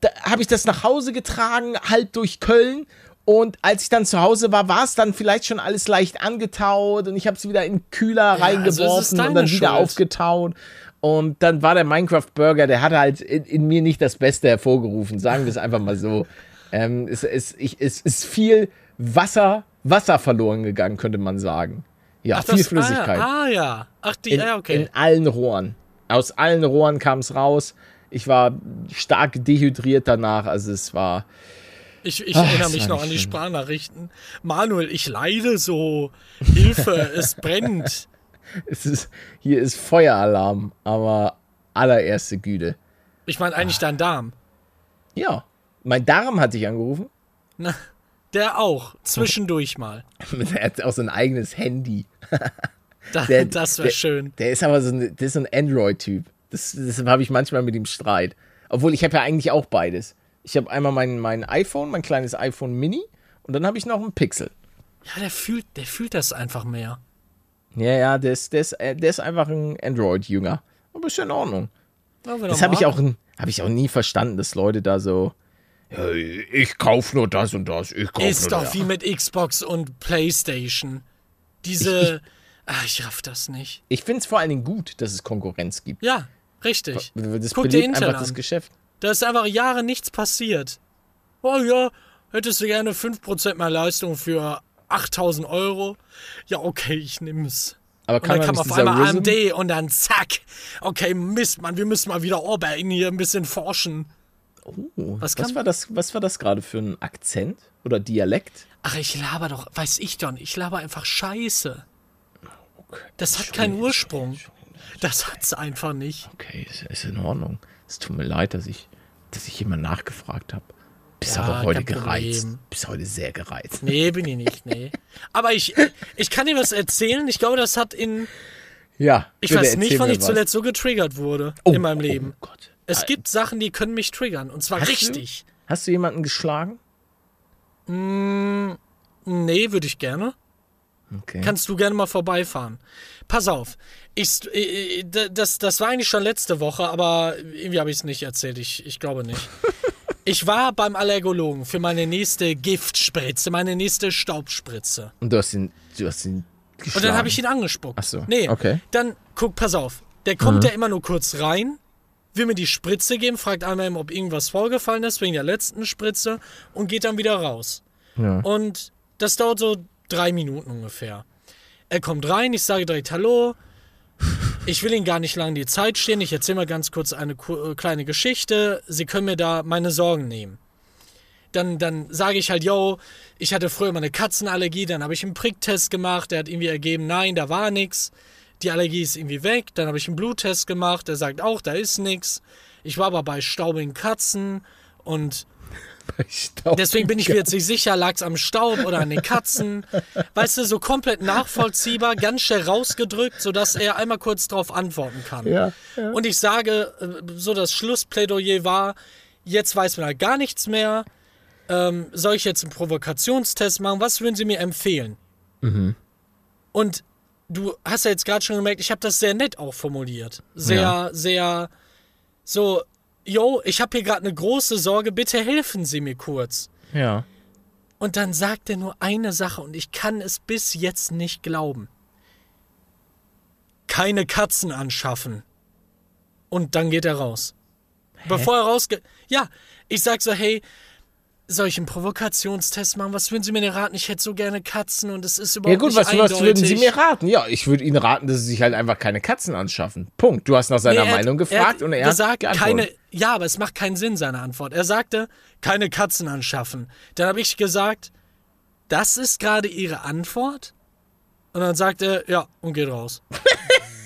da habe ich das nach Hause getragen, halt durch Köln. Und als ich dann zu Hause war, war es dann vielleicht schon alles leicht angetaut und ich habe es wieder in den Kühler also es ist reingeworfen und deine dann wieder Schuld. aufgetaut. Und dann war der Minecraft Burger, der hatte halt in, in mir nicht das Beste hervorgerufen, sagen wir es einfach mal so. Ähm, es, es, ich, es ist viel Wasser, Wasser verloren gegangen, könnte man sagen. Ja, viel Das- Flüssigkeit. Ah, ah ja. Ach, die, in, ja, okay. in allen Rohren. Aus allen Rohren kam es raus. Ich war stark dehydriert danach, also es war. Ich, ich Ach, erinnere mich noch an die schön. Sprachnachrichten. Manuel, ich leide so. Hilfe, es brennt. Es ist, hier ist Feueralarm, aber allererste Güte. Ich meine eigentlich dein Darm. Ja, mein Darm hat dich angerufen. Na, der auch. Zwischendurch mal. Er hat auch so ein eigenes Handy. Der- das wäre der- schön. Der ist aber so ein, der ist so ein Android-Typ. Das, deshalb habe ich manchmal mit ihm Streit. Obwohl ich habe ja eigentlich auch beides. Ich habe einmal mein, mein iPhone, mein kleines iPhone Mini und dann habe ich noch einen Pixel. Ja, der fühlt, der fühlt das einfach mehr. Ja, ja, der ist, der ist, äh, der ist einfach ein Android-Jünger. Aber ist ja in Ordnung. Ja, Das habe ich auch, habe ich auch nie verstanden, dass Leute da so. Ja, ich kauf nur das und das. Ich kauf Ist nur doch das. wie mit Xbox und Playstation. Diese. Ach, ich raff das nicht. Ich finde es vor allen Dingen gut, dass es Konkurrenz gibt. Ja, richtig. Das Guck dir belebt Intel einfach das an. Geschäft. Da ist einfach Jahre nichts passiert. Oh ja, hättest du gerne 5% mehr Leistung für 8000 Euro? Ja, okay, ich nehm's. Aber Und kann dann man kam nicht auf einmal Rhythm- AMD und dann zack. Okay, Mist, Mann, wir müssen mal wieder Orbein hier ein bisschen forschen. Oh, Was was, war das, was war das gerade für ein Akzent oder Dialekt? Ach, ich laber doch, weiß ich doch nicht, ich laber einfach Scheiße. Das hat keinen Ursprung. Das hat's einfach nicht. Okay, ist, ist in Ordnung. Es tut mir leid, dass ich, dass ich jemand nachgefragt habe. Bist Ja, aber heute gereizt. Problem. Bist heute sehr gereizt. Nee, bin ich nicht, nee. Aber ich, ich kann dir was erzählen. Ich glaube, das hat in. Ja. Ich weiß nicht, wann ich was. zuletzt so getriggert wurde Oh, in meinem Leben. Oh Gott. Es gibt Sachen, die können mich triggern. Und zwar Hast du? richtig. Hast du jemanden geschlagen? Nee, würde ich gerne. Okay. Kannst du gerne mal vorbeifahren. Pass auf. Ich, das, das war eigentlich schon letzte Woche, aber irgendwie habe ich es nicht erzählt. Ich, ich glaube nicht. Ich war beim Allergologen für meine nächste Giftspritze, meine nächste Staubspritze. Und du hast ihn, du hast ihn geschlagen. Und dann habe ich ihn angespuckt. Ach so, Nee, okay. dann guck, pass auf. Der kommt ja immer nur kurz rein, will mir die Spritze geben, fragt einmal, ob irgendwas vorgefallen ist wegen der letzten Spritze und geht dann wieder raus. Ja. Und das dauert so drei Minuten ungefähr. Er kommt rein, ich sage direkt Hallo. Ich will Ihnen gar nicht lange die Zeit stehen. Ich erzähle mal ganz kurz eine äh, kleine Geschichte. Sie können mir da meine Sorgen nehmen. Dann, dann sage ich halt, yo, ich hatte früher mal eine Katzenallergie, dann habe ich einen Pricktest gemacht, der hat irgendwie ergeben, nein, da war nichts. Die Allergie ist irgendwie weg. Dann habe ich einen Bluttest gemacht, der sagt auch, da ist nichts. Ich war aber bei staubigen Katzen und Deswegen bin ich mir jetzt nicht sicher, lag es am Staub oder an den Katzen. Weißt du, so komplett nachvollziehbar, ganz schnell rausgedrückt, sodass er einmal kurz darauf antworten kann. Ja, ja. Und ich sage, äh, so das Schlussplädoyer war, jetzt weiß man halt gar nichts mehr. Ähm, soll ich jetzt einen Provokationstest machen? Was würden Sie mir empfehlen? Und du hast ja jetzt gerade schon gemerkt, ich habe das sehr nett auch formuliert. Sehr, Ja. sehr so, yo, ich habe hier gerade eine große Sorge, bitte helfen Sie mir kurz. Ja. Und dann sagt er nur eine Sache und ich kann es bis jetzt nicht glauben. Keine Katzen anschaffen. Und dann geht er raus. Bevor er rausgeht. Ja, ich sag so, hey, soll ich einen Provokationstest machen? Was würden Sie mir denn raten? Ich hätte so gerne Katzen und es ist überhaupt Ja gut, nicht was, was würden Sie mir raten? Ja, ich würde Ihnen raten, dass Sie sich halt einfach keine Katzen anschaffen. Punkt. Du hast nach seiner Nee, er Meinung gefragt er und er hat geantwortet. keine, ja, aber es macht keinen Sinn, seine Antwort. Er sagte, keine Katzen anschaffen. Dann habe ich gesagt, das ist gerade Ihre Antwort? Und dann sagt er, ja, und geht raus.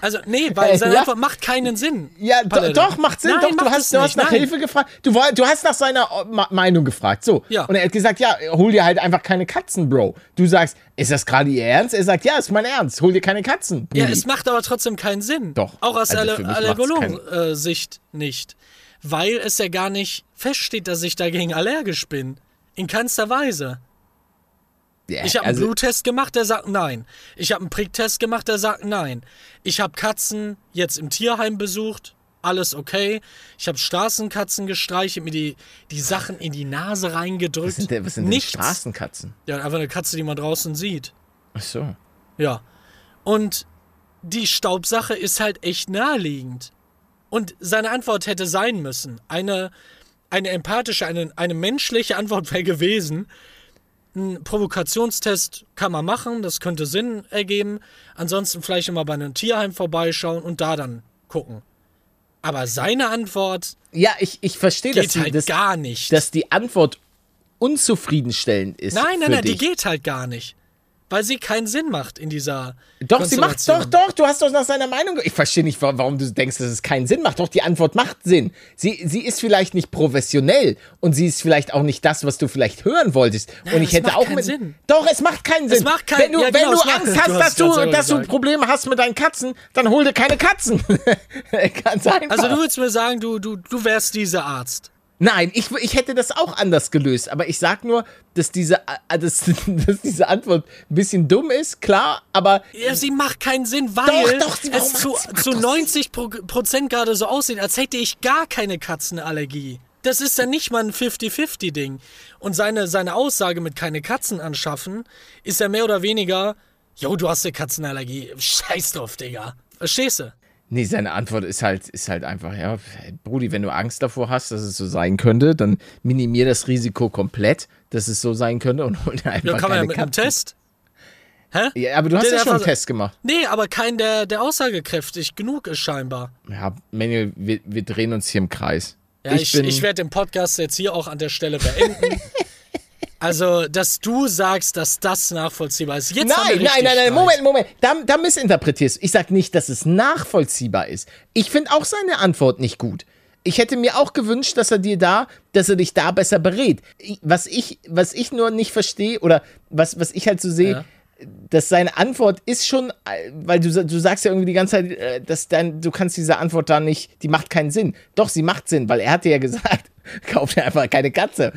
also, nee, weil seine Ja. Antwort macht keinen Sinn. Ja, do, doch, macht Sinn. Nein, doch, du macht hast, es du hast nach nein. Hilfe gefragt. Du, du hast nach seiner äh, Meinung gefragt. So. Ja. Und er hat gesagt, ja, hol dir halt einfach keine Katzen, Bro. Du sagst, ist das gerade Ihr Ernst? Er sagt, ja, ist mein Ernst. Hol dir keine Katzen. Ja, Brudi. es macht aber trotzdem keinen Sinn. Doch. Auch aus Also macht's Allergologen-Sicht nicht. Weil es ja gar nicht feststeht, dass ich dagegen allergisch bin. In keinster Weise. Ja, Ich habe also- einen Bluttest gemacht, der sagt nein. Ich habe einen Pricktest gemacht, der sagt nein. Ich habe Katzen jetzt im Tierheim besucht, alles okay. Ich habe Straßenkatzen gestreichelt, mir die, die Sachen in die Nase reingedrückt. Was sind denn, was sind denn. Straßenkatzen? Ja, einfach eine Katze, die man draußen sieht. Ach so. Ja. Und die Staubsache ist halt echt naheliegend. Und seine Antwort hätte sein müssen. Eine, eine empathische, eine, eine menschliche Antwort wäre gewesen. Ein Provokationstest kann man machen, das könnte Sinn ergeben. Ansonsten vielleicht immer bei einem Tierheim vorbeischauen und da dann gucken. Aber seine Antwort Ja, ich, ich verstehe, die, halt dass, gar nicht. dass die Antwort unzufriedenstellend ist. nein, nein, nein, die dich. geht halt gar nicht. Weil sie keinen Sinn macht in dieser. Doch, sie macht doch, doch, du hast doch nach seiner Meinung. Ich verstehe nicht, wa- warum du denkst, dass es keinen Sinn macht. Doch, die Antwort macht Sinn. Sie, sie ist vielleicht nicht professionell und sie ist vielleicht auch nicht das, was du vielleicht hören wolltest. Nein, und ich es hätte macht auch keinen mit. Sinn. Doch, es macht keinen Sinn. macht kein- wenn du, ja, genau, wenn du es macht- Angst du hast, hast dass, du, dass du. Probleme hast mit deinen Katzen, dann hol dir keine Katzen. Ganz einfach. Also du würdest mir sagen, du, du, du wärst dieser Arzt. Nein, ich, ich hätte das auch anders gelöst, aber ich sag nur, dass diese, äh, dass, dass diese Antwort ein bisschen dumm ist, klar, aber Ja, sie macht keinen Sinn, weil Doch, doch, sie- es zu, sie- zu doch 90 Pro Prozent gerade so aussieht, als hätte ich gar keine Katzenallergie. Das ist dann nicht mal ein 50-50-Ding. Und seine, seine Aussage mit keine Katzen anschaffen, ist ja mehr oder weniger, jo, du hast eine Katzenallergie. Scheiß drauf, Digga. Verstehst du? Nee, seine Antwort ist halt, ist halt einfach, ja, Brudi, wenn du Angst davor hast, dass es so sein könnte, dann minimier das Risiko komplett, dass es so sein könnte und hol dir einfach Ja, kann man ja mit einem. Test. Hä? Ja, aber du hast Der- ja schon einen Test gemacht. Nee, aber kein, der, der aussagekräftig genug ist scheinbar. Ja, Manuel, wir, wir drehen uns hier im Kreis. Ja, ich, ich, werde den Podcast jetzt hier auch an der Stelle beenden. also, dass du sagst, dass das nachvollziehbar ist. Jetzt Nein, nein, nein, nein. Moment, Moment. Da, da missinterpretierst du. Ich sag nicht, dass es nachvollziehbar ist. Ich finde auch seine Antwort nicht gut. Ich hätte mir auch gewünscht, dass er dir da, dass er dich da besser berät. Was ich, was ich nur nicht verstehe oder was, was ich halt so sehe, Ja. dass seine Antwort ist schon, weil du, du sagst ja irgendwie die ganze Zeit, äh, dass dein, du kannst diese Antwort da nicht, die macht keinen Sinn. Doch, sie macht Sinn, weil er hat dir ja gesagt, kauf dir einfach keine Katze.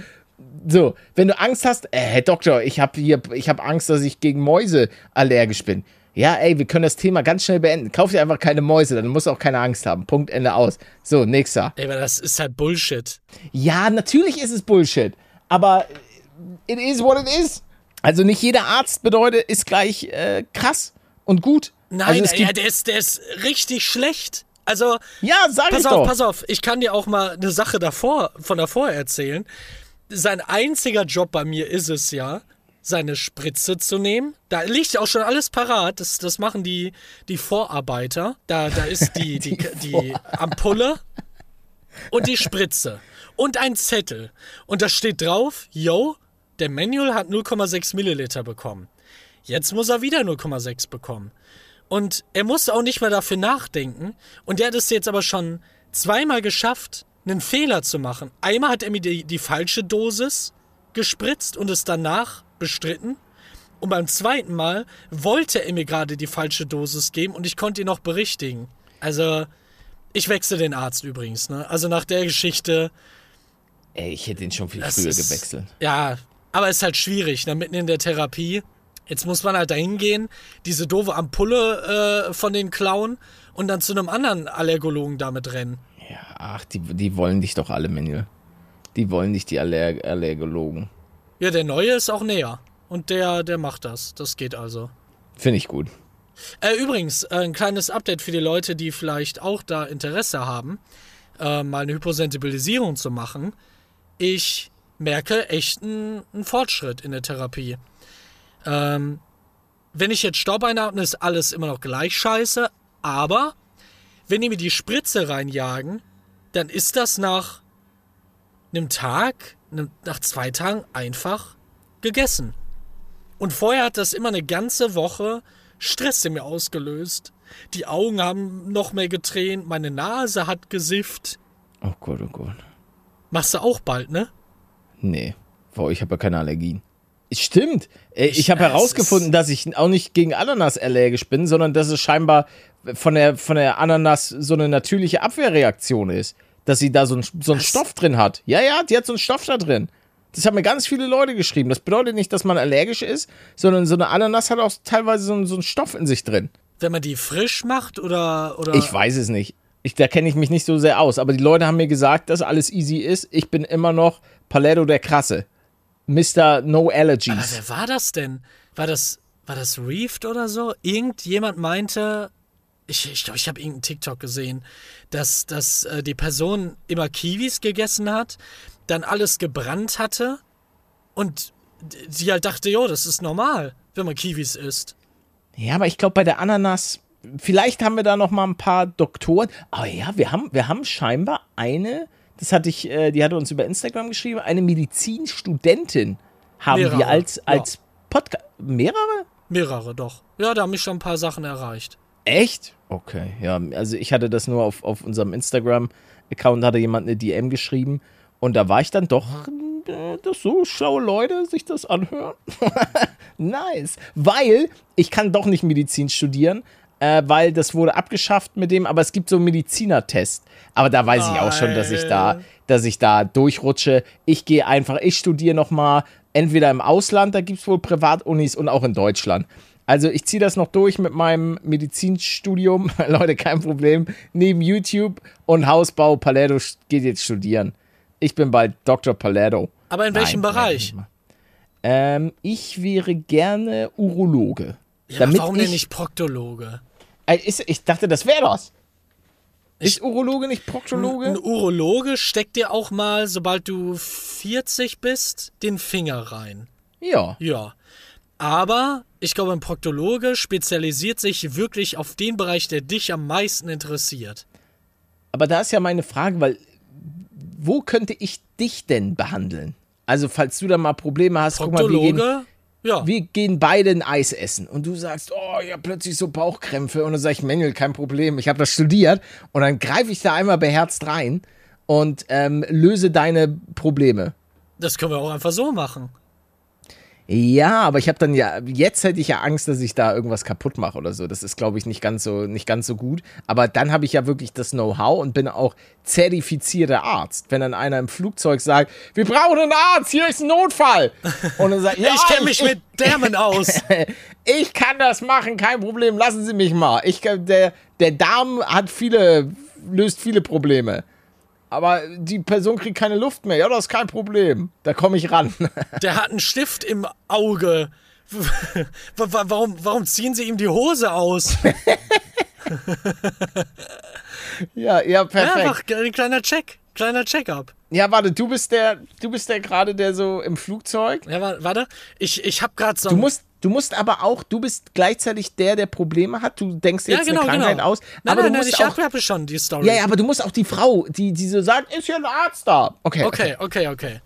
So, wenn du Angst hast, äh, Herr Doktor, ich habe hier, ich habe Angst, dass ich gegen Mäuse allergisch bin. Ja, ey, wir können das Thema ganz schnell beenden. Kauf dir einfach keine Mäuse, dann musst du auch keine Angst haben. Punkt, Ende aus. So, nächster. Ey, aber das ist halt Bullshit. Ja, natürlich ist es Bullshit, aber it is what it is. Also nicht jeder Arzt bedeutet, ist gleich äh, krass und gut. Nein, also ey, der, ist, der ist richtig schlecht. Also, ja, sag pass ich auf, doch. pass auf. Ich kann dir auch mal eine Sache davor, von davor erzählen. Sein einziger Job bei mir ist es ja, seine Spritze zu nehmen. Da liegt ja auch schon alles parat. Das, das machen die, die Vorarbeiter. Da, da ist die, die, die, Ampulle und die Spritze. Und ein Zettel. Und da steht drauf, yo, der Manual hat 0,6 Milliliter bekommen. Jetzt muss er wieder 0,6 bekommen. Und er musste auch nicht mehr dafür nachdenken. Und der hat es jetzt aber schon zweimal geschafft, einen Fehler zu machen. Einmal hat er mir die, die falsche Dosis gespritzt und es danach bestritten. Und beim zweiten Mal wollte er mir gerade die falsche Dosis geben und ich konnte ihn noch berichtigen. Also, Ich wechsle den Arzt übrigens, ne? Also nach der Geschichte. Ey, ich hätte ihn schon viel früher ist- gewechselt. Ja, aber ist halt schwierig, ne? Mitten in der Therapie. Jetzt muss man halt dahin gehen, diese doofe Ampulle äh, von den klauen und dann zu einem anderen Allergologen damit rennen. Ja, ach, die, die wollen dich doch alle, Manuel. Die wollen dich, die Aller Allergologen. Ja, der neue ist auch näher. Und der, der macht das. Das geht also. Finde ich gut. Äh, übrigens, äh, ein kleines Update für die Leute, die vielleicht auch da Interesse haben, äh, mal eine Hyposensibilisierung zu machen. Ich merke echt einen einen Fortschritt in der Therapie. Ähm, wenn ich jetzt Staub einatme, ist alles immer noch gleich scheiße, aber wenn die mir die Spritze reinjagen, dann ist das nach einem Tag, nach zwei Tagen einfach gegessen. Und vorher hat das immer eine ganze Woche Stress in mir ausgelöst. Die Augen haben noch mehr getränt, meine Nase hat gesifft. Oh Gott, oh Gott. Machst du auch bald, ne? Nee, boah, ich habe ja keine Allergien. Stimmt. Äh, Ich, Ich- habe herausgefunden, dass ich auch nicht gegen Ananas allergisch bin, sondern dass es scheinbar von der, von der Ananas so eine natürliche Abwehrreaktion ist. Dass sie da so, ein, so einen? Stoff drin hat. Ja, ja, die hat so einen Stoff da drin. Das haben mir ganz viele Leute geschrieben. Das bedeutet nicht, dass man allergisch ist, sondern so eine Ananas hat auch teilweise so, einen- so einen Stoff in sich drin. Wenn man die frisch macht oder. oder Ich weiß es nicht. Ich, da kenne ich mich nicht so sehr aus. Aber die Leute haben mir gesagt, dass alles easy ist. Ich bin immer noch Paletto der Krasse. Mr. No Aber Allergies. wer war das denn? War das, war das Reefed oder so? Irgendjemand meinte, ich glaube, ich, glaub, ich habe irgendeinen TikTok gesehen, dass, dass äh, die Person immer Kiwis gegessen hat, dann alles gebrannt hatte und sie halt dachte, jo, das ist normal, wenn man Kiwis isst. Ja, aber ich glaube, bei der Ananas, vielleicht haben wir da noch mal ein paar Doktoren. Aber ja, wir haben, wir haben scheinbar eine, das hatte ich, äh, die hatte uns über Instagram geschrieben, eine Medizinstudentin haben wir Mehrere, als, ja. als Podcast. Mehrere? Mehrere doch. Ja, da haben mich schon ein paar Sachen erreicht. Echt? Okay, ja, also ich hatte das nur auf, auf unserem Instagram-Account, hatte jemand eine DM geschrieben und da war ich dann doch, äh, dass so schlaue Leute sich das anhören. nice. Weil ich kann doch nicht Medizin studieren, äh, weil das wurde abgeschafft mit dem, aber es gibt so einen Medizinertest. Aber da weiß ich auch schon, dass ich da, dass ich da durchrutsche. Ich gehe einfach, ich studiere nochmal, entweder im Ausland, da gibt es wohl Privatunis und auch in Deutschland. Also ich ziehe das noch durch mit meinem Medizinstudium. Leute, kein Problem. Neben YouTube und Hausbau, Paletto geht jetzt studieren. Ich bin bald Dr. Paletto. Aber in welchem Nein, Bereich? nein, Ähm, ich wäre gerne Urologe. Ja, damit warum ich, denn nicht Proktologe? Äh, Ist, ich dachte, das wäre das. Ist Urologe nicht Proktologe? Ein Urologe steckt dir auch mal, sobald du 40 bist, den Finger rein. ja. Ja. Aber ich glaube, ein Proktologe spezialisiert sich wirklich auf den Bereich, der dich am meisten interessiert. Aber da ist ja meine Frage, weil wo könnte ich dich denn behandeln? Also, falls du da mal Probleme hast, guck mal, wir gehen, Proktologe? Ja. wir gehen beide ein Eis essen und du sagst, oh, habe plötzlich so Bauchkrämpfe und dann sag ich, Manuel, kein Problem, ich habe das studiert und dann greife ich da einmal beherzt rein und ähm, löse deine Probleme. Das können wir auch einfach so machen. Ja, aber ich habe dann ja, jetzt hätte ich ja Angst, dass ich da irgendwas kaputt mache oder so. Das ist, glaube ich, nicht ganz so, nicht ganz so gut. Aber dann habe ich ja wirklich das Know-how und bin auch zertifizierter Arzt. Wenn dann einer im Flugzeug sagt, wir brauchen einen Arzt, hier ist ein Notfall. Und dann sagt, ja, ich kenne mich mit Därmen aus. ich kann das machen, kein Problem, lassen Sie mich mal. Ich, der, der Darm hat viele, löst viele Probleme. Aber die Person kriegt keine Luft mehr. Ja, das ist kein Problem. Da komme ich ran. Der hat einen Stift im Auge. Wa- wa- Warum, warum ziehen sie ihm die Hose aus? ja, ja, perfekt. einfach ein kleiner Check. Kleiner Check-up. Ja, warte, du bist der, du bist der gerade der so im Flugzeug. Ja, wa- warte. Ich, ich habe gerade so. Du musst, du musst aber auch, du bist gleichzeitig der, der Probleme hat. Du denkst jetzt ja, genau, eine Krankheit genau. aus. Nein, aber nein, du nein, musst ich auch, habe schon die Story. ja, ja, aber du musst auch die Frau, die, die so sagt, ist ja ein Arzt da. Okay. Okay, okay, okay.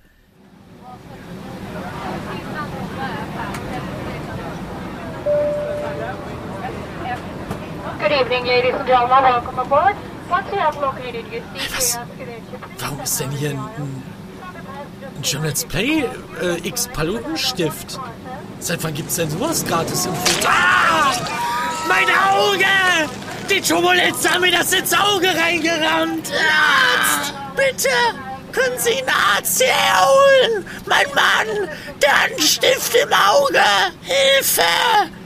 Good evening, ladies and gentlemen. Welcome aboard. Once you have located your seat, Was? Warum ist denn hier ein, ein, Let's Play äh, X Palutenstift? Seit wann gibt's denn sowas gratis im Flugzeug? Ah! Mein Auge! Die die Turbulenz haben mir das ins Auge reingerammt. Arzt, bitte, können Sie einen Arzt herholen? Mein Mann, der hat einen Stift im Auge. Hilfe!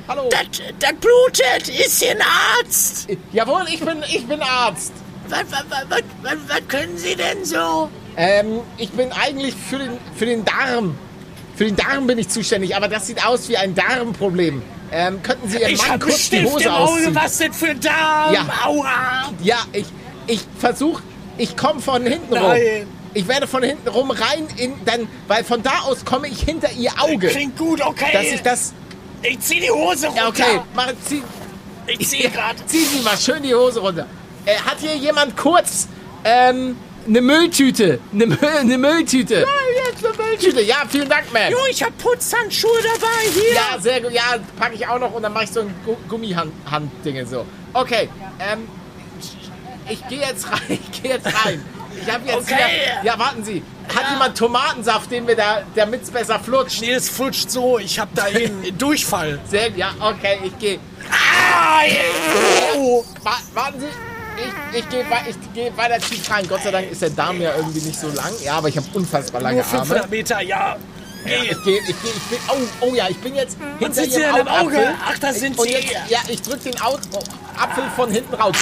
Hallo. Das, das blutet. Ist hier ein Arzt? Jawohl, ich bin, ich bin Arzt. Was, was, was, was, was können Sie denn so? Ähm, ich bin eigentlich für den, für den Darm. Für den Darm bin ich zuständig, aber das sieht aus wie ein Darmproblem. Ähm, könnten Sie Ihren Ich Mann kurz die Stift Hose im Auge. ausziehen? Was denn für Darm? Ja. Aua. Ja, ich, ich versuche, ich komme von hinten rum. Nein. Ich werde von hinten rum rein in, dann, weil von da aus komme ich hinter Ihr Auge. Klingt gut, okay. Dass ich das, ich zieh die Hose runter. ja okay, mach, zieh, Ich zieh gerade. zieh Sie mal schön die Hose runter. Äh, hat hier jemand kurz, ähm, eine Mülltüte? Eine, Müll, eine Mülltüte? Ja, jetzt eine Mülltüte. Ja, vielen Dank, Ma'am. Jo, ich hab Putzhandschuhe dabei. Hier. Ja, sehr gut. Ja, packe ich auch noch und dann mache ich so ein Gu Gummihand-Dinge so. Okay, ähm, ich gehe jetzt rein. Ich gehe jetzt rein. Ich habe jetzt Okay. hier, ja, warten Sie. Hat jemand Tomatensaft, den wir da, damit es besser flutscht? Nee, es flutscht so. Ich hab da einen Durchfall. Sehr, ja, okay, ich gehe. Ah, oh. Wa warten Sie. Ich, ich gehe ich geh weiter tief rein. Gott sei Dank ist der Darm ja irgendwie nicht so lang. Ja, aber ich habe unfassbar lange Nur Arme. 500 Meter, ja. Ja, ich gehe, ich gehe, ich bin, oh, oh ja, ich bin jetzt hinter sind Sie Ihrem Auge? Augapfel. Ach, da sind Und Sie. Jetzt, ja, ich drück den Au oh, Apfel von hinten raus.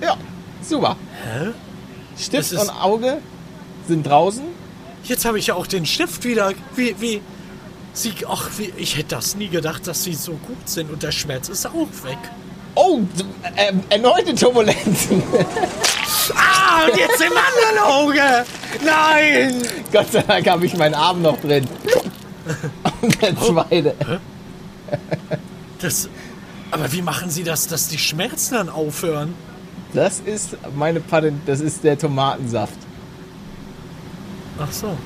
Ja, super. Hä? Stift und Auge sind draußen. Jetzt habe ich ja auch den Stift wieder. Wie, wie. Sie, ach, wie, ich hätte das nie gedacht, dass sie so gut sind. Und der Schmerz ist auch weg. Oh, ähm, erneute Turbulenzen. Ah, und jetzt im anderen Auge. Nein. Gott sei Dank habe ich meinen Arm noch drin. Und der zweite. Das. Aber wie machen Sie das, dass die Schmerzen dann aufhören? Das ist meine Patent, das ist der Tomatensaft. Ach so.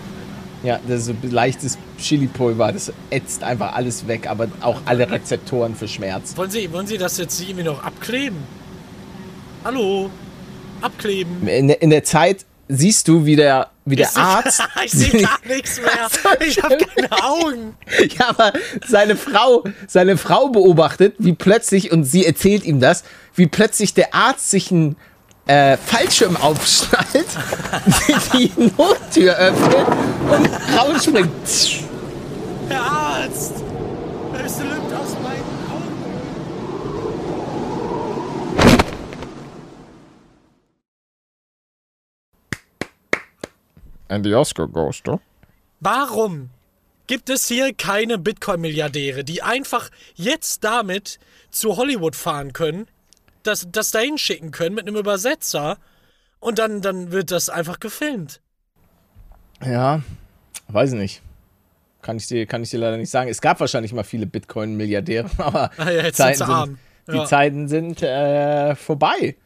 Ja, das ist so leichtes Chili-Pulver. Das ätzt einfach alles weg, aber auch alle Rezeptoren für Schmerz. Wollen Sie, wollen Sie das jetzt irgendwie noch abkleben? Hallo? Abkleben. In der, in der Zeit siehst du, wie der, wie der Ich Arzt. ich sehe gar nichts mehr. Ich habe keine Augen. ja, aber seine Frau, seine Frau beobachtet, wie plötzlich, und sie erzählt ihm das, wie plötzlich der Arzt sich einen äh, Fallschirm aufschnallt, die Nottür öffnet und rausspringt. Herr Arzt. Es lügt aus meinen Augen. And the Oscar goes to. Warum gibt es hier keine Bitcoin-Milliardäre, die einfach jetzt damit zu Hollywood fahren können, das, das dahin schicken können mit einem Übersetzer und dann, dann wird das einfach gefilmt? Ja, weiß ich nicht. Kann ich, dir, kann ich dir leider nicht sagen. Es gab wahrscheinlich mal viele Bitcoin-Milliardäre, aber Ah ja, Zeiten sind arm. die Ja. Zeiten sind äh, vorbei.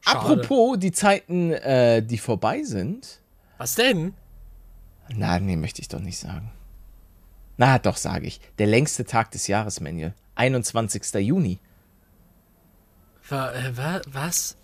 Schade. Apropos die Zeiten, äh, die vorbei sind. Was denn? Na, nee, möchte ich doch nicht sagen. Na, doch, sage ich. Der längste Tag des Jahres, Manuel. 21. Juni. Äh, wa, was?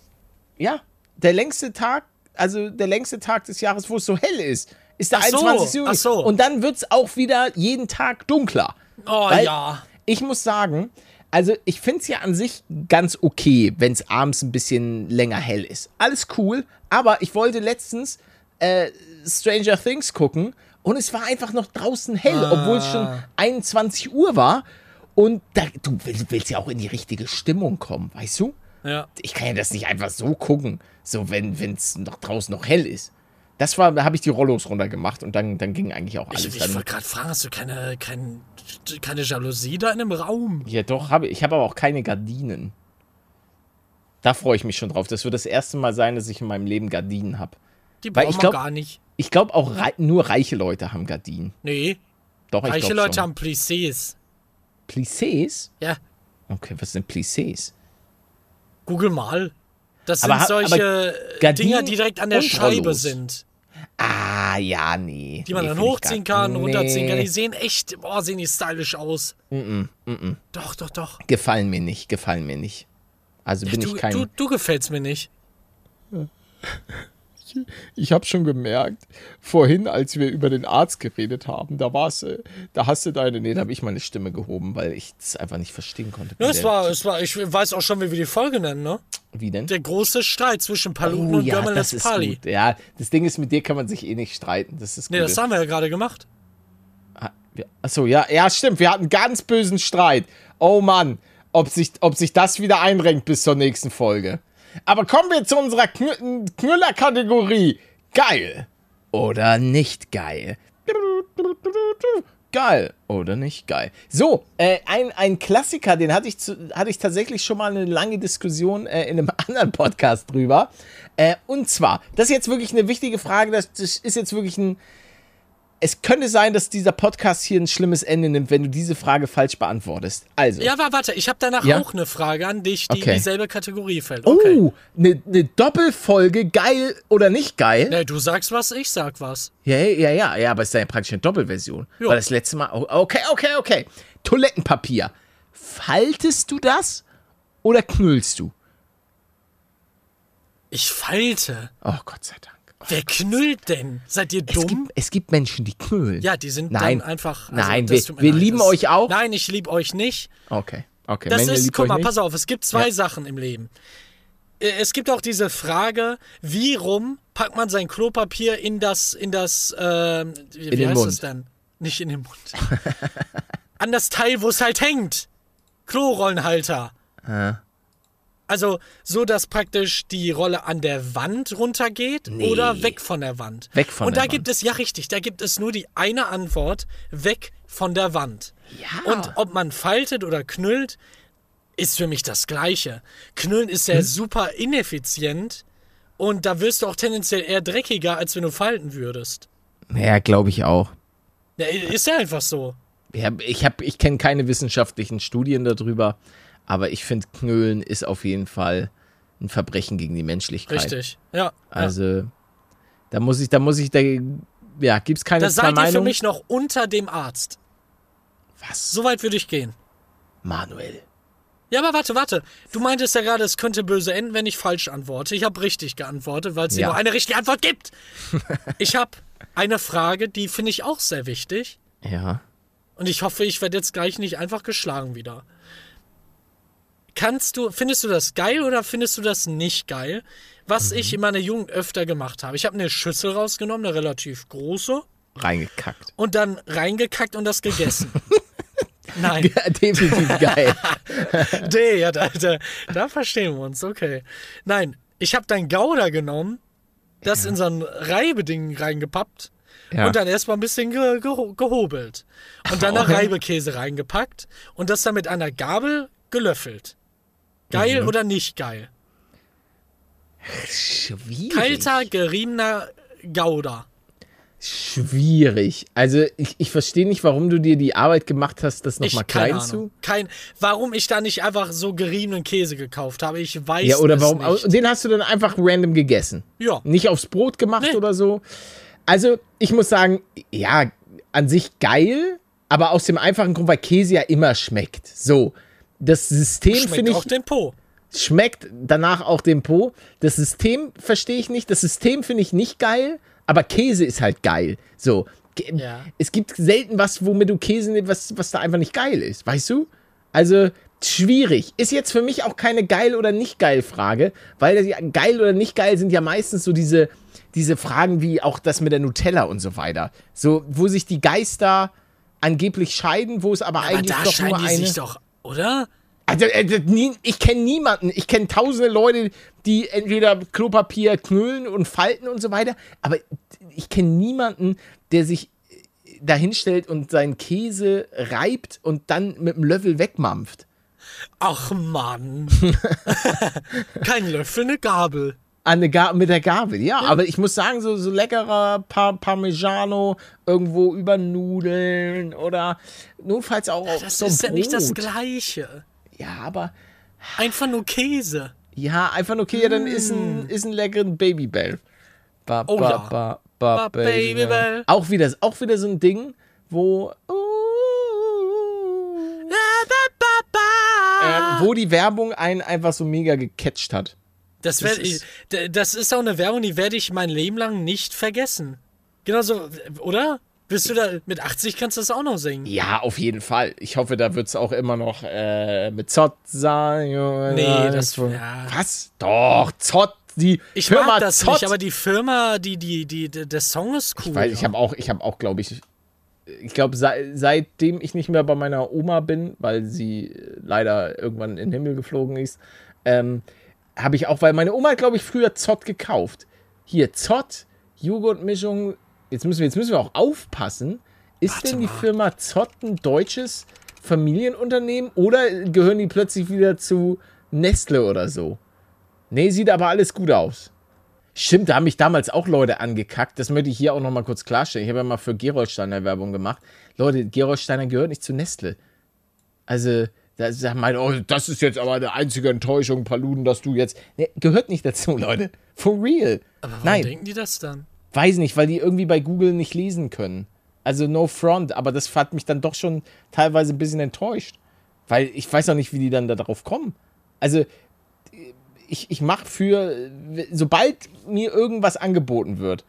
Ja, der längste Tag, also der längste Tag des Jahres, wo es so hell ist, ist der Ach so, 21. Juni. ach so. Und dann wird es auch wieder jeden Tag dunkler. Oh Weil- ja. Ich muss sagen, also ich finde es ja an sich ganz okay, wenn es abends ein bisschen länger hell ist. Alles cool, aber ich wollte letztens äh, Stranger Things gucken und es war einfach noch draußen hell, Ah. obwohl es schon 21 Uhr war. Und da, du willst, willst ja auch in die richtige Stimmung kommen, weißt du? Ja. Ich kann ja das nicht einfach so gucken, so wenn es noch draußen noch hell ist. Das war, da habe ich die Rollos runtergemacht und dann, dann ging eigentlich auch alles Ich, ich wollte gerade fragen, hast du keine, kein, keine Jalousie da in dem Raum? Ja, doch, habe ich. Habe aber auch keine Gardinen. Da freue ich mich schon drauf. Das wird das erste Mal sein, dass ich in meinem Leben Gardinen habe. Die brauchen ich glaub- gar nicht. Ich glaube auch rei nur reiche Leute haben Gardinen. Nee, Doch, ich reiche Leute schon. haben Plissés. Plissés? Ja, Okay, was sind Plissés? google mal. Das Aber sind solche Dinger, die direkt an der Scheibe sind. Ah, ja, nee. Die man nee, dann hochziehen kann, runterziehen kann. Nee, Die sehen echt, boah, sehen die stylisch aus. Doch, doch, doch. gefallen mir nicht, gefallen mir nicht. Also bin du, ich kein... du, du gefällst mir nicht. ich habe schon gemerkt, vorhin, als wir über den Arzt geredet haben, da war's, äh, da hast du deine, nee, da habe ich meine Stimme gehoben, weil ich das einfach nicht verstehen konnte. Ja, es war, es war, ich weiß auch schon, wie wir die Folge nennen, ne? Wie denn? Der große Streit zwischen Paluten Oh und ja, Gömmel das ist Pali. gut. Ja, das Ding ist, mit dir kann man sich eh nicht streiten. Das ist Nee, gut. das haben wir ja gerade gemacht. Achso, ja, ja, stimmt. Wir hatten ganz bösen Streit. Oh Mann, ob sich, ob sich das wieder einrenkt bis zur nächsten Folge. Aber kommen wir zu unserer Knü Knüller-Kategorie. Geil oder nicht geil? Geil oder nicht geil? So, äh, ein, ein Klassiker, den hatte ich, zu, hatte ich tatsächlich schon mal eine lange Diskussion äh, in einem anderen Podcast drüber. Äh, und zwar, das ist jetzt wirklich eine wichtige Frage, das, das ist jetzt wirklich ein, es könnte sein, dass dieser Podcast hier ein schlimmes Ende nimmt, wenn du diese Frage falsch beantwortest. Also. Ja, aber warte, ich habe danach Ja? auch eine Frage an dich, die Okay. in dieselbe Kategorie fällt. Okay. Oh, eine ne Doppelfolge, geil oder nicht geil? Nee, du sagst was, ich sag was. Ja, ja, ja, ja, aber es ist ja praktisch eine Doppelversion. Jo. Weil das letzte Mal. oh, Okay, okay, okay. Toilettenpapier. Faltest du das oder knüllst du? Ich falte. Oh, Gott sei Dank. Wer knüllt denn? Seid ihr Es dumm? gibt, es gibt Menschen, die knüllen. Ja, die sind Nein. dann einfach. also, Nein, wir- wir lieben das- euch auch. Nein, ich liebe euch nicht. Okay, okay. Das Männer ist, guck mal, pass auf, es gibt zwei Ja. Sachen im Leben. Äh, Es gibt auch diese Frage, wie rum packt man sein Klopapier in das, in das, ähm, wie, wie den heißt Mund. das denn? Nicht in den Mund. An das Teil, wo es halt hängt. Klorollenhalter. Also so, dass praktisch die Rolle an der Wand runtergeht oder weg von der Wand. Weg von Und der da gibt es, ja richtig, da gibt es nur die eine Antwort, weg von der Wand. Ja. Und ob man faltet oder knüllt, ist für mich das Gleiche. Knüllen ist ja super ineffizient und da wirst du auch tendenziell eher dreckiger, als wenn du falten würdest. Ja, glaube ich auch. Ja, ist ja einfach so. Ja, ich hab, ich kenne keine wissenschaftlichen Studien darüber, aber ich finde, Knüllen ist auf jeden Fall ein Verbrechen gegen die Menschlichkeit. Richtig. Ja. ja. Also, da muss ich, da muss ich, da, ja, gibt's keine Da seid ihr für mich noch unter dem Arzt. Was? So weit würde ich gehen. Manuel. Ja, aber warte, warte. Du meintest ja gerade, es könnte böse enden, wenn ich falsch antworte. Ich habe richtig geantwortet, weil es Ja. nur eine richtige Antwort gibt. ich habe eine Frage, die finde ich auch sehr wichtig. Ja. Und ich hoffe, ich werde jetzt gleich nicht einfach geschlagen wieder. Kannst du, findest du das geil oder findest du das nicht geil? Was Mhm. ich in meiner Jugend öfter gemacht habe. Ich habe eine Schüssel rausgenommen, eine relativ große, Reingekackt. und dann reingekackt und das gegessen. Nein. Ja, definitiv geil. Nee, ja, da, da, da verstehen wir uns, okay. Nein, ich habe dann Gouda genommen, das in so ein Reibeding reingepappt Ja. und dann erstmal ein bisschen ge geho gehobelt. Und dann noch Reibekäse reingepackt und das dann mit einer Gabel gelöffelt. Geil Mhm. oder nicht geil? Schwierig. Kalter, geriebener Gouda. Schwierig. Also, ich, ich verstehe nicht, warum du dir die Arbeit gemacht hast, das nochmal klein Ahnung. zu. Kein, warum ich da nicht einfach so geriebenen Käse gekauft habe, ich weiß Ja, oder warum? nicht. Den hast du dann einfach random gegessen. Ja. Nicht aufs Brot gemacht Nee. oder so. Also, ich muss sagen, ja, an sich geil, aber aus dem einfachen Grund, weil Käse ja immer schmeckt. So. Das System Schmeckt finde auch ich den Po. schmeckt danach auch dem Po. Das System verstehe ich nicht. Das System finde ich nicht geil, aber Käse ist halt geil. So. Ja. Es gibt selten was, womit du Käse nimmst, was, was da einfach nicht geil ist. Weißt du? Also, schwierig. Ist jetzt für mich auch keine geil oder nicht geil Frage, weil das ja, geil oder nicht geil sind ja meistens so diese, diese Fragen wie auch das mit der Nutella und so weiter. So, wo sich die Geister angeblich scheiden, wo es aber, Aber eigentlich da doch scheinen nur die eine. sich doch, oder? Also, äh, ich kenne niemanden. Ich kenne tausende Leute, die entweder Klopapier knüllen und falten und so weiter. Aber ich kenne niemanden, der sich dahinstellt und seinen Käse reibt und dann mit dem Löffel wegmampft. Ach Mann. Kein Löffel, eine Gabel. Eine Ga mit der Gabel, ja, aber ich muss sagen, so, so leckerer Par Parmigiano irgendwo über Nudeln oder notfalls auch auf Das so ist ja nicht das. Gleiche. Ja, aber Einfach nur Käse. Ja, einfach okay, ja, dann ist ein, ist ein leckeren Babybell. Ba, Mm. Oh ba, ja. ba, ba, Ba, Babybell. Babybell. Auch wieder, auch wieder so ein Ding, wo, ähm, wo die Werbung einen einfach so mega gecatcht hat. Das, Das ist- ich, das ist auch eine Werbung, die werde ich mein Leben lang nicht vergessen. Genauso, oder? Bist du da, mit 80 kannst du das auch noch singen. Ja, auf jeden Fall. Ich hoffe, da wird es auch immer noch äh, mit Zott sein. Nee, das- ja. Was? Doch, Zott, die Ich Firma mag das Zott. nicht, aber die Firma, die, die, die, die der Song ist cool. Weil ich habe auch, ich habe auch, glaube ich, ich glaube, sei, seitdem ich nicht mehr bei meiner Oma bin, weil sie äh, leider irgendwann in den Himmel geflogen ist, ähm, habe ich auch, weil meine Oma hat, glaube ich, früher Zott gekauft. Hier, Zott, Joghurtmischung. Jetzt müssen wir, jetzt müssen wir auch aufpassen. Ist Warte denn die mal. Firma Zott ein deutsches Familienunternehmen oder gehören die plötzlich wieder zu Nestle oder so? Nee, sieht aber alles gut aus. Stimmt, da haben mich damals auch Leute angekackt. Das möchte ich hier auch noch mal kurz klarstellen. Ich habe ja mal für Gerolsteiner Werbung gemacht. Leute, Gerolsteiner gehört nicht zu Nestle. Also, da sagt man, oh, das ist jetzt aber eine einzige Enttäuschung, Paluden, dass du jetzt. Nee, gehört nicht dazu, Leute. For real. aber warum Nein, denken die das dann? weiß nicht, weil die irgendwie bei Google nicht lesen können. Also, no front, aber das hat mich dann doch schon teilweise ein bisschen enttäuscht. Weil ich weiß auch nicht, wie die dann da drauf kommen. Also, ich, ich mache für, sobald mir irgendwas angeboten wird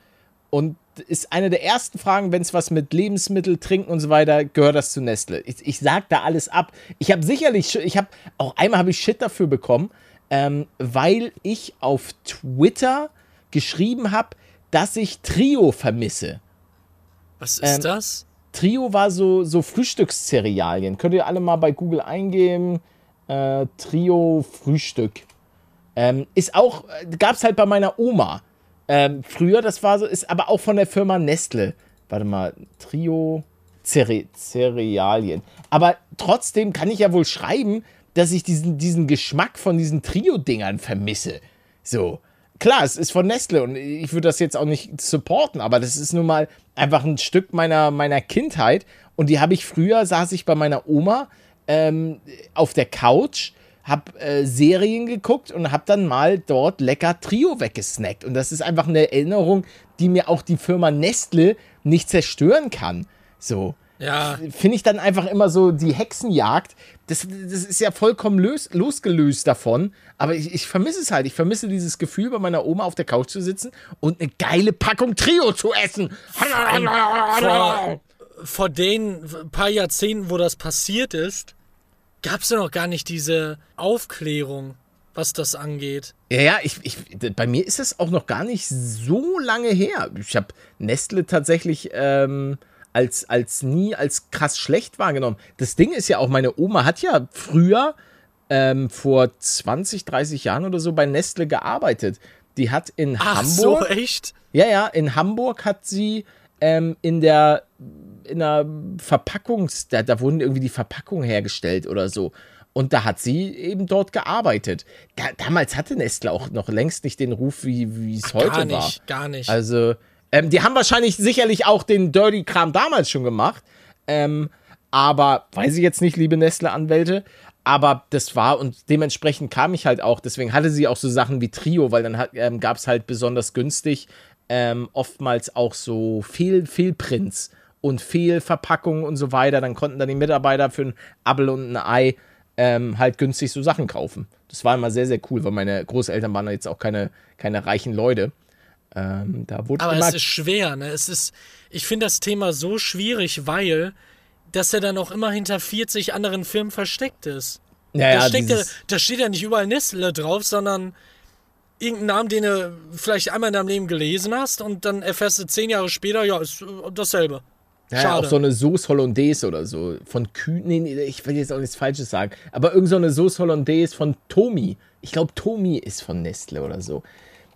und ist eine der ersten Fragen, wenn es was mit Lebensmittel, Trinken und so weiter, gehört das zu Nestle. Ich, ich sag da alles ab. Ich habe sicherlich, ich habe, auch einmal habe ich Shit dafür bekommen, ähm, weil ich auf Twitter geschrieben habe, dass ich Trio vermisse. Was ist Ähm, das? Trio war so, so Frühstückszerealien. Könnt ihr alle mal bei Google eingeben. Äh, Trio Frühstück. Ähm, ist auch, gab es halt bei meiner Oma. Ähm, früher, das war so, ist aber auch von der Firma Nestle. Warte mal, Trio Cere Cerealien. Aber trotzdem kann ich ja wohl schreiben, dass ich diesen, diesen Geschmack von diesen Trio-Dingern vermisse. So. Klar, es ist von Nestle und ich würde das jetzt auch nicht supporten, aber das ist nun mal einfach ein Stück meiner, meiner Kindheit. Und die habe ich früher, saß ich bei meiner Oma ähm, auf der Couch, habe äh, Serien geguckt und habe dann mal dort lecker Trio weggesnackt. Und das ist einfach eine Erinnerung, die mir auch die Firma Nestle nicht zerstören kann. So Ja, finde ich dann einfach immer so die Hexenjagd. Das, das ist ja vollkommen lös, losgelöst davon. Aber ich, ich vermisse es halt. Ich vermisse dieses Gefühl, bei meiner Oma auf der Couch zu sitzen und eine geile Packung Trio zu essen. vor, vor den paar Jahrzehnten, wo das passiert ist, gab es ja noch gar nicht diese Aufklärung, was das angeht. Ja, ja, ich, ich, bei mir ist es auch noch gar nicht so lange her. Ich habe Nestle tatsächlich ähm, als, als nie als krass schlecht wahrgenommen. Das Ding ist ja auch, meine Oma hat ja früher ähm, vor 20, 30 Jahren oder so bei Nestle gearbeitet. Die hat in Ach Hamburg. so, echt? Ja, ja, in Hamburg hat sie ähm, in der in einer Verpackungs, da, da wurden irgendwie die Verpackungen hergestellt oder so. Und da hat sie eben dort gearbeitet. Da, damals hatte Nestle auch noch längst nicht den Ruf, wie es heute Gar war. nicht, gar nicht. Also, ähm, die haben wahrscheinlich sicherlich auch den Dirty-Kram damals schon gemacht. Ähm, aber, weiß ich jetzt nicht, liebe Nestle-Anwälte. Aber das war und dementsprechend kam ich halt auch. Deswegen hatte sie auch so Sachen wie Trio, weil dann ähm, gab es halt besonders günstig ähm, oftmals auch so Fehl, Fehlprints und Fehlverpackungen und so weiter. Dann konnten dann die Mitarbeiter für ein Apfel und ein Ei ähm, halt günstig so Sachen kaufen. Das war immer sehr, sehr cool, weil meine Großeltern waren jetzt auch keine, keine reichen Leute. Ähm, da wurde Aber es ist schwer, ne? Es ist, ich finde das Thema so schwierig, weil dass er dann auch immer hinter 40 anderen Firmen versteckt ist. Ja, da, ja, da steht ja nicht überall Nestle drauf, sondern irgendein Namen, den du vielleicht einmal in deinem Leben gelesen hast und dann erfährst du zehn Jahre später, ja, ist äh, dasselbe. Ja, auch so eine Sauce Hollandaise oder so. Von Kühn. Nee, ich will jetzt auch nichts Falsches sagen. Aber irgend so eine Sauce Hollandaise von Tomi. Ich glaube, Tomi ist von Nestle oder so.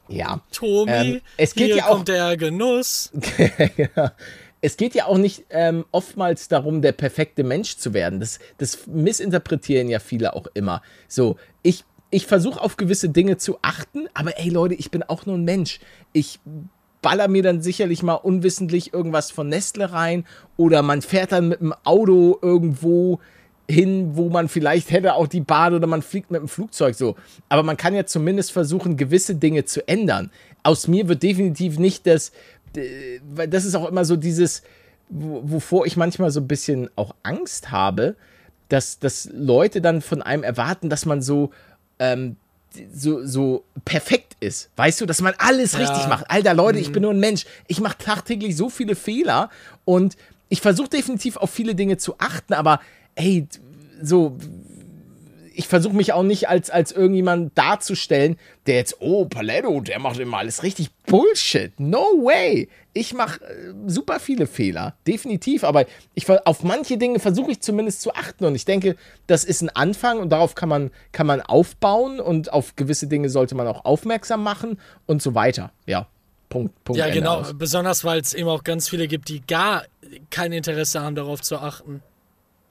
Ja. Tomi, Ähm, es geht hier ja auch- der Genuss. ja. Es geht ja auch nicht ähm, oftmals darum, der perfekte Mensch zu werden. Das, das missinterpretieren ja viele auch immer. So, ich, ich versuche auf gewisse Dinge zu achten, aber ey Leute, ich bin auch nur ein Mensch. Ich baller mir dann sicherlich mal unwissentlich irgendwas von Nestle rein oder man fährt dann mit dem Auto irgendwo hin, wo man vielleicht hätte auch die Bahn oder man fliegt mit dem Flugzeug so. Aber man kann ja zumindest versuchen, gewisse Dinge zu ändern. Aus mir wird definitiv nicht das, weil das ist auch immer so dieses, wo- wovor ich manchmal so ein bisschen auch Angst habe, dass, dass Leute dann von einem erwarten, dass man so ähm, so, so perfekt ist. Weißt du, dass man alles Ja. richtig macht. Alter, Leute, ich bin nur ein Mensch. Ich mache tagtäglich so viele Fehler und ich versuche definitiv auf viele Dinge zu achten, aber ey, so ich versuche mich auch nicht als, als irgendjemand darzustellen, der jetzt, oh, Paletto, der macht immer alles richtig Bullshit. No way. Ich mache äh, super viele Fehler, definitiv, aber ich, auf manche Dinge versuche ich zumindest zu achten und ich denke, das ist ein Anfang und darauf kann man, kann man aufbauen und auf gewisse Dinge sollte man auch aufmerksam machen und so weiter. Ja, Punkt, Punkt. Ja, Ende genau. aus. Besonders, weil es eben auch ganz viele gibt, die gar kein Interesse haben, darauf zu achten.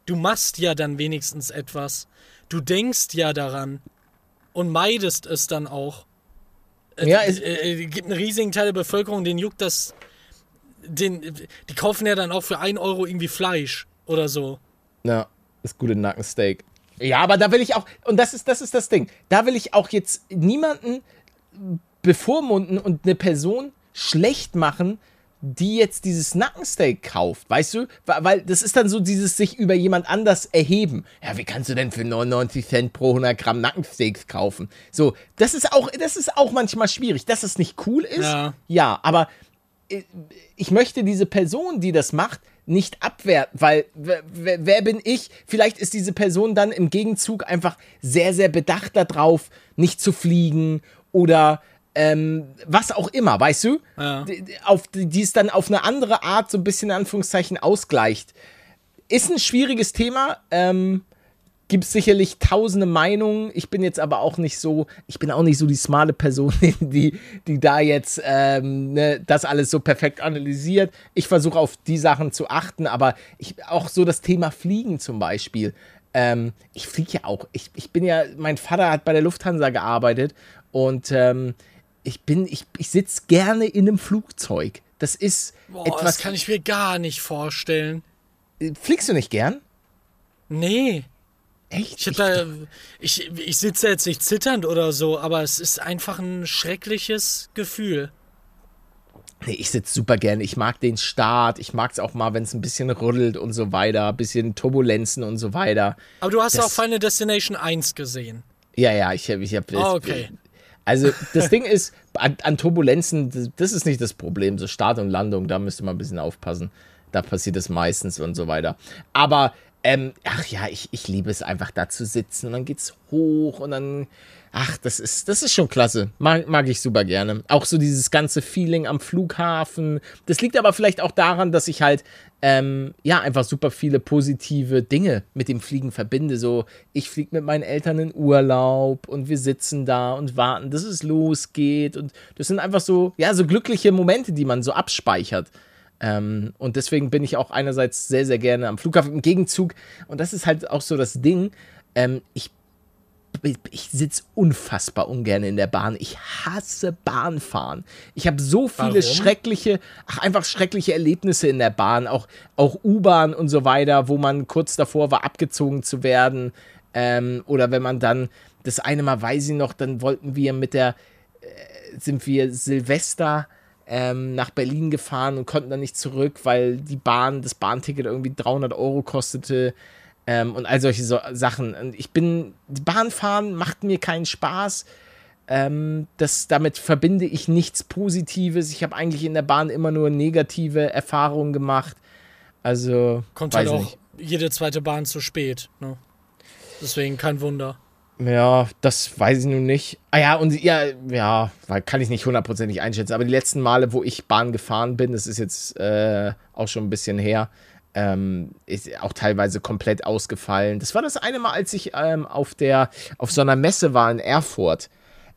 Du machst ja dann wenigstens etwas. Du denkst ja daran und meidest es dann auch. Äh, Ja, es es- äh, gibt einen riesigen Teil der Bevölkerung, den juckt das. Den, die kaufen ja dann auch für 1 Euro irgendwie Fleisch oder so. Ja, das gute Nackensteak. Ja, aber da will ich auch, und das ist, das ist das Ding, da will ich auch jetzt niemanden bevormunden und eine Person schlecht machen, die jetzt dieses Nackensteak kauft, weißt du? Weil, das ist dann so dieses sich über jemand anders erheben. Ja, wie kannst du denn für 99 Cent pro 100 Gramm Nackensteaks kaufen? So, das ist auch, das ist auch manchmal schwierig, dass es nicht cool ist. Ja. ja aber ich möchte diese Person, die das macht, nicht abwerten, weil wer, wer, bin ich? Vielleicht ist diese Person dann im Gegenzug einfach sehr, sehr bedacht darauf, nicht zu fliegen oder ähm, was auch immer, weißt du? Ja. Auf, die es dann auf eine andere Art so ein bisschen in Anführungszeichen ausgleicht. Ist ein schwieriges Thema. Ähm, Gibt es sicherlich tausende Meinungen. Ich bin jetzt aber auch nicht so, ich bin auch nicht so die smarte Person, die, die da jetzt ähm, ne, das alles so perfekt analysiert. Ich versuche auf die Sachen zu achten, aber ich, auch so das Thema Fliegen zum Beispiel. Ähm, ich fliege ja auch. Ich, ich bin ja, mein Vater hat bei der Lufthansa gearbeitet und ähm, ich bin, ich, ich sitze gerne in einem Flugzeug. Das ist Boah, etwas. das kann ich mir gar nicht vorstellen. Fliegst du nicht gern? Nee. Echt? Ich, da, ich, ich sitze jetzt nicht zitternd oder so, aber es ist einfach ein schreckliches Gefühl. Nee, ich sitze super gerne. Ich mag den Start. Ich mag es auch mal, wenn es ein bisschen rüttelt und so weiter. Ein bisschen Turbulenzen und so weiter. Aber du hast Das- auch Final Destination 1 gesehen. Ja, ja, ich habe. Ich hab, Ah, okay. Also, das Ding ist, an, an Turbulenzen, das, das ist nicht das Problem. So Start und Landung, da müsste man ein bisschen aufpassen. Da passiert es meistens und so weiter. Aber, ähm, ach ja, ich, ich liebe es einfach da zu sitzen und dann geht's hoch und dann. Ach, das ist, das ist schon klasse. Mag, mag ich super gerne. Auch so dieses ganze Feeling am Flughafen. Das liegt aber vielleicht auch daran, dass ich halt, ähm, ja, einfach super viele positive Dinge mit dem Fliegen verbinde. So, ich fliege mit meinen Eltern in Urlaub und wir sitzen da und warten, dass es losgeht. Und das sind einfach so, ja, so glückliche Momente, die man so abspeichert. Ähm, und deswegen bin ich auch einerseits sehr, sehr gerne am Flughafen. Im Gegenzug, und das ist halt auch so das Ding, ähm, ich ich sitze unfassbar ungern in der Bahn. Ich hasse Bahnfahren. Ich habe so viele Warum? schreckliche, ach, einfach schreckliche Erlebnisse in der Bahn, auch, auch U-Bahn und so weiter, wo man kurz davor war, abgezogen zu werden. Ähm, oder wenn man dann, das eine Mal weiß ich noch, dann wollten wir mit der, äh, sind wir Silvester ähm, nach Berlin gefahren und konnten dann nicht zurück, weil die Bahn, das Bahnticket irgendwie 300 Euro kostete. Ähm, und all solche so Sachen. Und ich bin, die Bahnfahren macht mir keinen Spaß. Ähm, das, damit verbinde ich nichts Positives. Ich habe eigentlich in der Bahn immer nur negative Erfahrungen gemacht. Also, Kommt weiß halt auch nicht. jede zweite Bahn zu spät. Ne? Deswegen kein Wunder. Ja, das weiß ich nun nicht. Ah ja, und ja, ja, weil kann ich nicht hundertprozentig einschätzen. Aber die letzten Male, wo ich Bahn gefahren bin, das ist jetzt äh, auch schon ein bisschen her, ähm, ist auch teilweise komplett ausgefallen. Das war das eine Mal, als ich ähm, auf der auf so einer Messe war in Erfurt.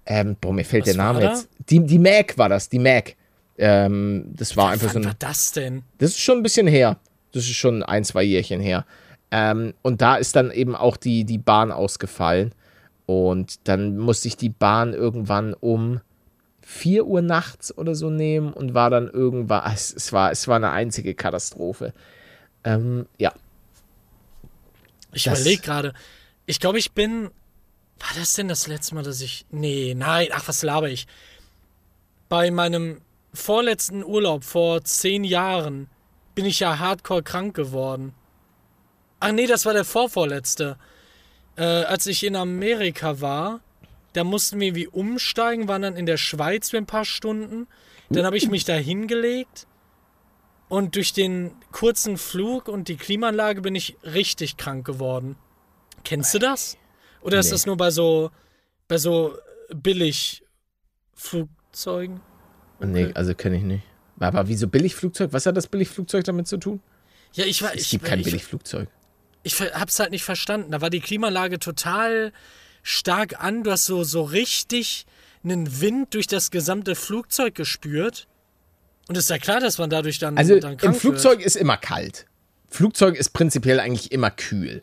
Ähm, boah, mir fällt Was der Name jetzt. Die, die Mac war das, die Mac. Ähm, das war einfach so ein. war das denn? Das ist schon ein bisschen her. Das ist schon ein, zwei Jährchen her. Ähm, und da ist dann eben auch die, die Bahn ausgefallen. Und dann musste ich die Bahn irgendwann um 4 Uhr nachts oder so nehmen und war dann irgendwann. ah, Es, es, war, es war eine einzige Katastrophe. Ähm, ja. Ich überlege gerade. Ich glaube, ich bin. War das denn das letzte Mal, dass ich. Nee, nein, ach, was laber ich? Bei meinem vorletzten Urlaub vor zehn Jahren bin ich ja hardcore krank geworden. Ach nee, das war der vorvorletzte. Äh, als ich in Amerika war, Da mussten wir irgendwie umsteigen, waren dann in der Schweiz für ein paar Stunden. Dann habe ich mich da hingelegt. Und durch den kurzen Flug und die Klimaanlage bin ich richtig krank geworden. Kennst du das? Oder ist Nee. das nur bei so, bei so Billigflugzeugen? Nee, also kenne ich nicht. Aber wieso Billigflugzeug? Was hat das Billigflugzeug damit zu tun? Ja, ich war. Es ich, gibt kein ich, Billigflugzeug. Ich hab's halt nicht verstanden. Da war die Klimaanlage total stark an. Du hast so, so richtig einen Wind durch das gesamte Flugzeug gespürt. Und ist ja klar, dass man dadurch dann, Also dann im Flugzeug Wird. ist immer kalt. Flugzeug ist prinzipiell eigentlich immer kühl.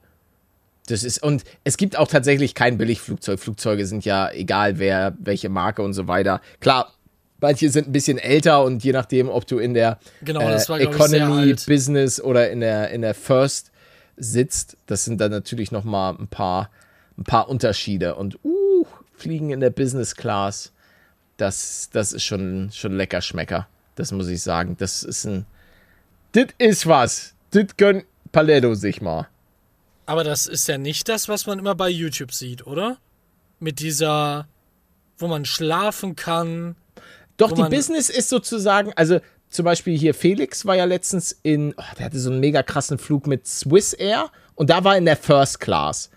Das ist, und es gibt auch tatsächlich kein Billigflugzeug. Flugzeuge sind ja egal, wer, welche Marke und so weiter. Klar, manche sind ein bisschen älter und je nachdem, ob du in der Genau, äh, war, Economy. Business oder in der, in der First sitzt, das sind dann natürlich noch mal ein paar, ein paar Unterschiede. Und uh, Fliegen in der Business Class, das, das ist schon, schon lecker Schmecker. Das muss ich sagen. Das ist ein. Das ist was. Das gönnt Paletto sich mal. Aber das ist ja nicht das, was man immer bei YouTube sieht, oder? Mit dieser, wo man schlafen kann. Doch, die Business ist sozusagen, also zum Beispiel hier Felix war ja letztens in, oh, der hatte so einen mega krassen Flug mit Swiss Air und da war in der First Class.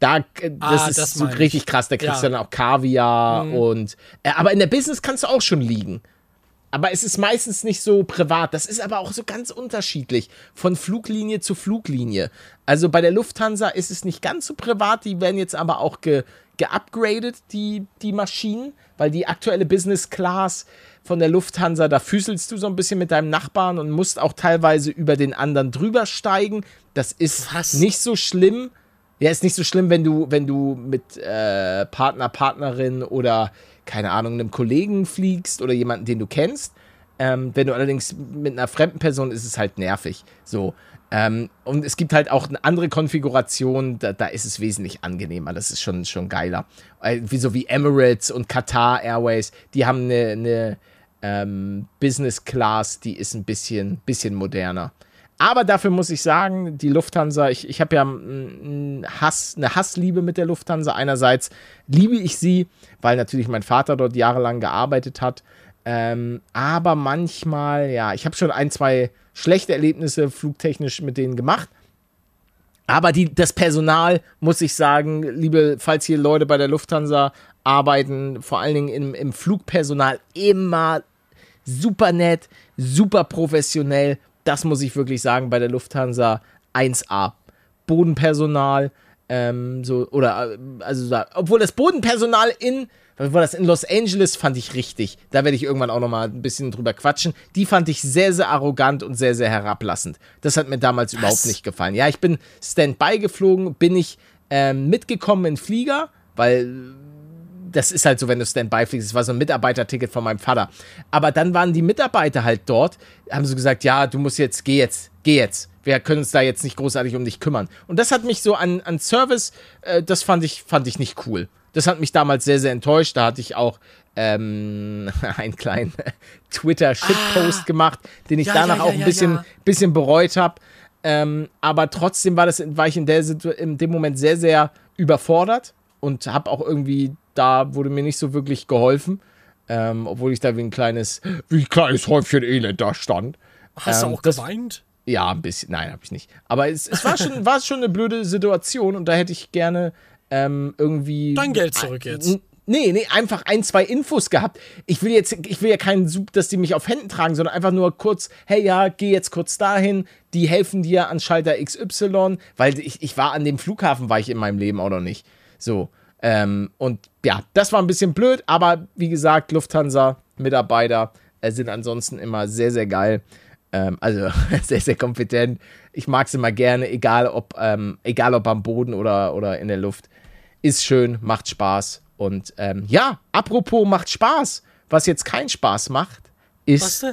Da, äh, das Ah, ist das so ich. richtig krass, da kriegst Ja. Mhm. du dann auch Kaviar und, äh, aber in der Business kannst du auch schon liegen. Aber es ist meistens nicht so privat. Das ist aber auch so ganz unterschiedlich von Fluglinie zu Fluglinie. Also bei der Lufthansa ist es nicht ganz so privat. Die werden jetzt aber auch ge, geupgradet, die, die Maschinen, weil die aktuelle Business Class von der Lufthansa, da füßelst du so ein bisschen mit deinem Nachbarn und musst auch teilweise über den anderen drüber steigen. Das ist Was? nicht so schlimm. Ja, ist nicht so schlimm, wenn du, wenn du mit äh, Partner, Partnerin oder, keine Ahnung, einem Kollegen fliegst oder jemanden, den du kennst. Ähm, wenn du allerdings mit einer fremden Person ist es halt nervig. So. Ähm, und es gibt halt auch eine andere Konfiguration, da, da ist es wesentlich angenehmer. Das ist schon, schon geiler. Äh, wie so wie Emirates und Qatar Airways, die haben eine, eine ähm, Business Class, die ist ein bisschen, bisschen moderner. Aber dafür muss ich sagen, die Lufthansa, ich, ich habe ja Hass, eine Hassliebe mit der Lufthansa. Einerseits liebe ich sie, weil natürlich mein Vater dort jahrelang gearbeitet hat. Ähm, aber manchmal, ja, ich habe schon ein, zwei schlechte Erlebnisse flugtechnisch mit denen gemacht. Aber die, das Personal, muss ich sagen, liebe, falls hier Leute bei der Lufthansa arbeiten, vor allen Dingen im, im Flugpersonal, immer super nett, super professionell. Das muss ich wirklich sagen, bei der Lufthansa 1A. Bodenpersonal, ähm, so, oder, äh, also, obwohl das Bodenpersonal in, war das, in Los Angeles fand ich richtig. Da werde ich irgendwann auch nochmal ein bisschen drüber quatschen. Die fand ich sehr, sehr arrogant und sehr, sehr herablassend. Das hat mir damals überhaupt nicht gefallen. Ja, ich bin Standby geflogen, bin ich ähm, mitgekommen in Flieger, weil das ist halt so, wenn du Standby fliegst. Das war so ein Mitarbeiterticket von meinem Vater. Aber dann waren die Mitarbeiter halt dort, haben so gesagt, ja, du musst jetzt, geh jetzt, geh jetzt. Wir können uns da jetzt nicht großartig um dich kümmern. Und das hat mich so an, an Service, äh, das fand ich, fand ich nicht cool. Das hat mich damals sehr, sehr enttäuscht. Da hatte ich auch ähm, einen kleinen Twitter-Shitpost gemacht, den ich Ah. Ja, danach ja, auch ein bisschen, bisschen bereut habe. Ähm, aber trotzdem war, das, war ich in, der in dem Moment sehr, sehr überfordert und habe auch irgendwie, da wurde mir nicht so wirklich geholfen. Ähm, obwohl ich da wie ein kleines, wie ein kleines Häufchen Elend da stand. Hast Ähm, du auch das- geweint? Ja, ein bisschen. Nein, habe ich nicht. Aber es, es war, schon, war schon eine blöde Situation und da hätte ich gerne ähm, irgendwie. Dein Geld zurück jetzt. Nee, nee, einfach ein, zwei Infos gehabt. Ich will jetzt, ich will ja keinen Sub, dass die mich auf Händen tragen, sondern einfach nur kurz, hey ja, geh jetzt kurz dahin, die helfen dir an Schalter XY, weil ich, ich war an dem Flughafen, war ich in meinem Leben auch noch nicht. So. Ähm, und ja, das war ein bisschen blöd, aber wie gesagt, Lufthansa-Mitarbeiter äh, sind ansonsten immer sehr, sehr geil. Ähm, also sehr, sehr kompetent. Ich mag sie immer gerne, egal ob, ähm, egal ob am Boden oder, oder in der Luft. Ist schön, macht Spaß. Und ähm, ja, apropos macht Spaß. Was jetzt keinen Spaß macht, ist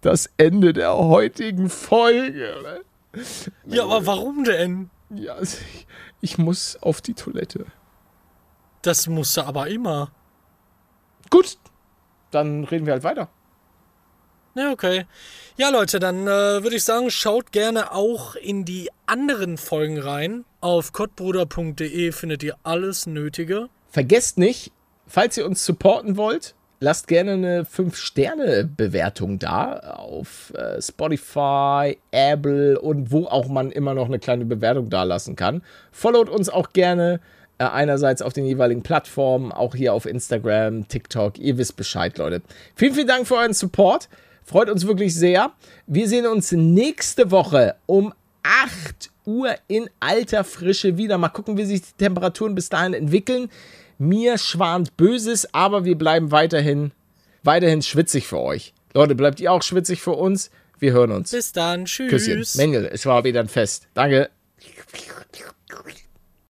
das Ende der heutigen Folge. ne? Ja, aber warum denn? Ja, also ich, ich muss auf die Toilette. Das musste aber immer. Gut, dann reden wir halt weiter. Ja, okay. Ja, Leute, dann äh, würde ich sagen, schaut gerne auch in die anderen Folgen rein. Auf kottbruder.de findet ihr alles Nötige. Vergesst nicht, falls ihr uns supporten wollt, lasst gerne eine 5-Sterne-Bewertung da auf äh, Spotify, Apple und wo auch man immer noch eine kleine Bewertung da lassen kann. Followt uns auch gerne äh, einerseits auf den jeweiligen Plattformen, auch hier auf Instagram, TikTok. Ihr wisst Bescheid, Leute. Vielen, vielen Dank für euren Support. Freut uns wirklich sehr. Wir sehen uns nächste Woche um 8 Uhr in alter Frische wieder. Mal gucken, wie sich die Temperaturen bis dahin entwickeln. Mir schwant Böses, aber wir bleiben weiterhin, weiterhin schwitzig für euch. Leute, bleibt ihr auch schwitzig für uns? Wir hören uns. Bis dann. Tschüss. Küsschen. Mengel, es war wieder ein Fest. Danke.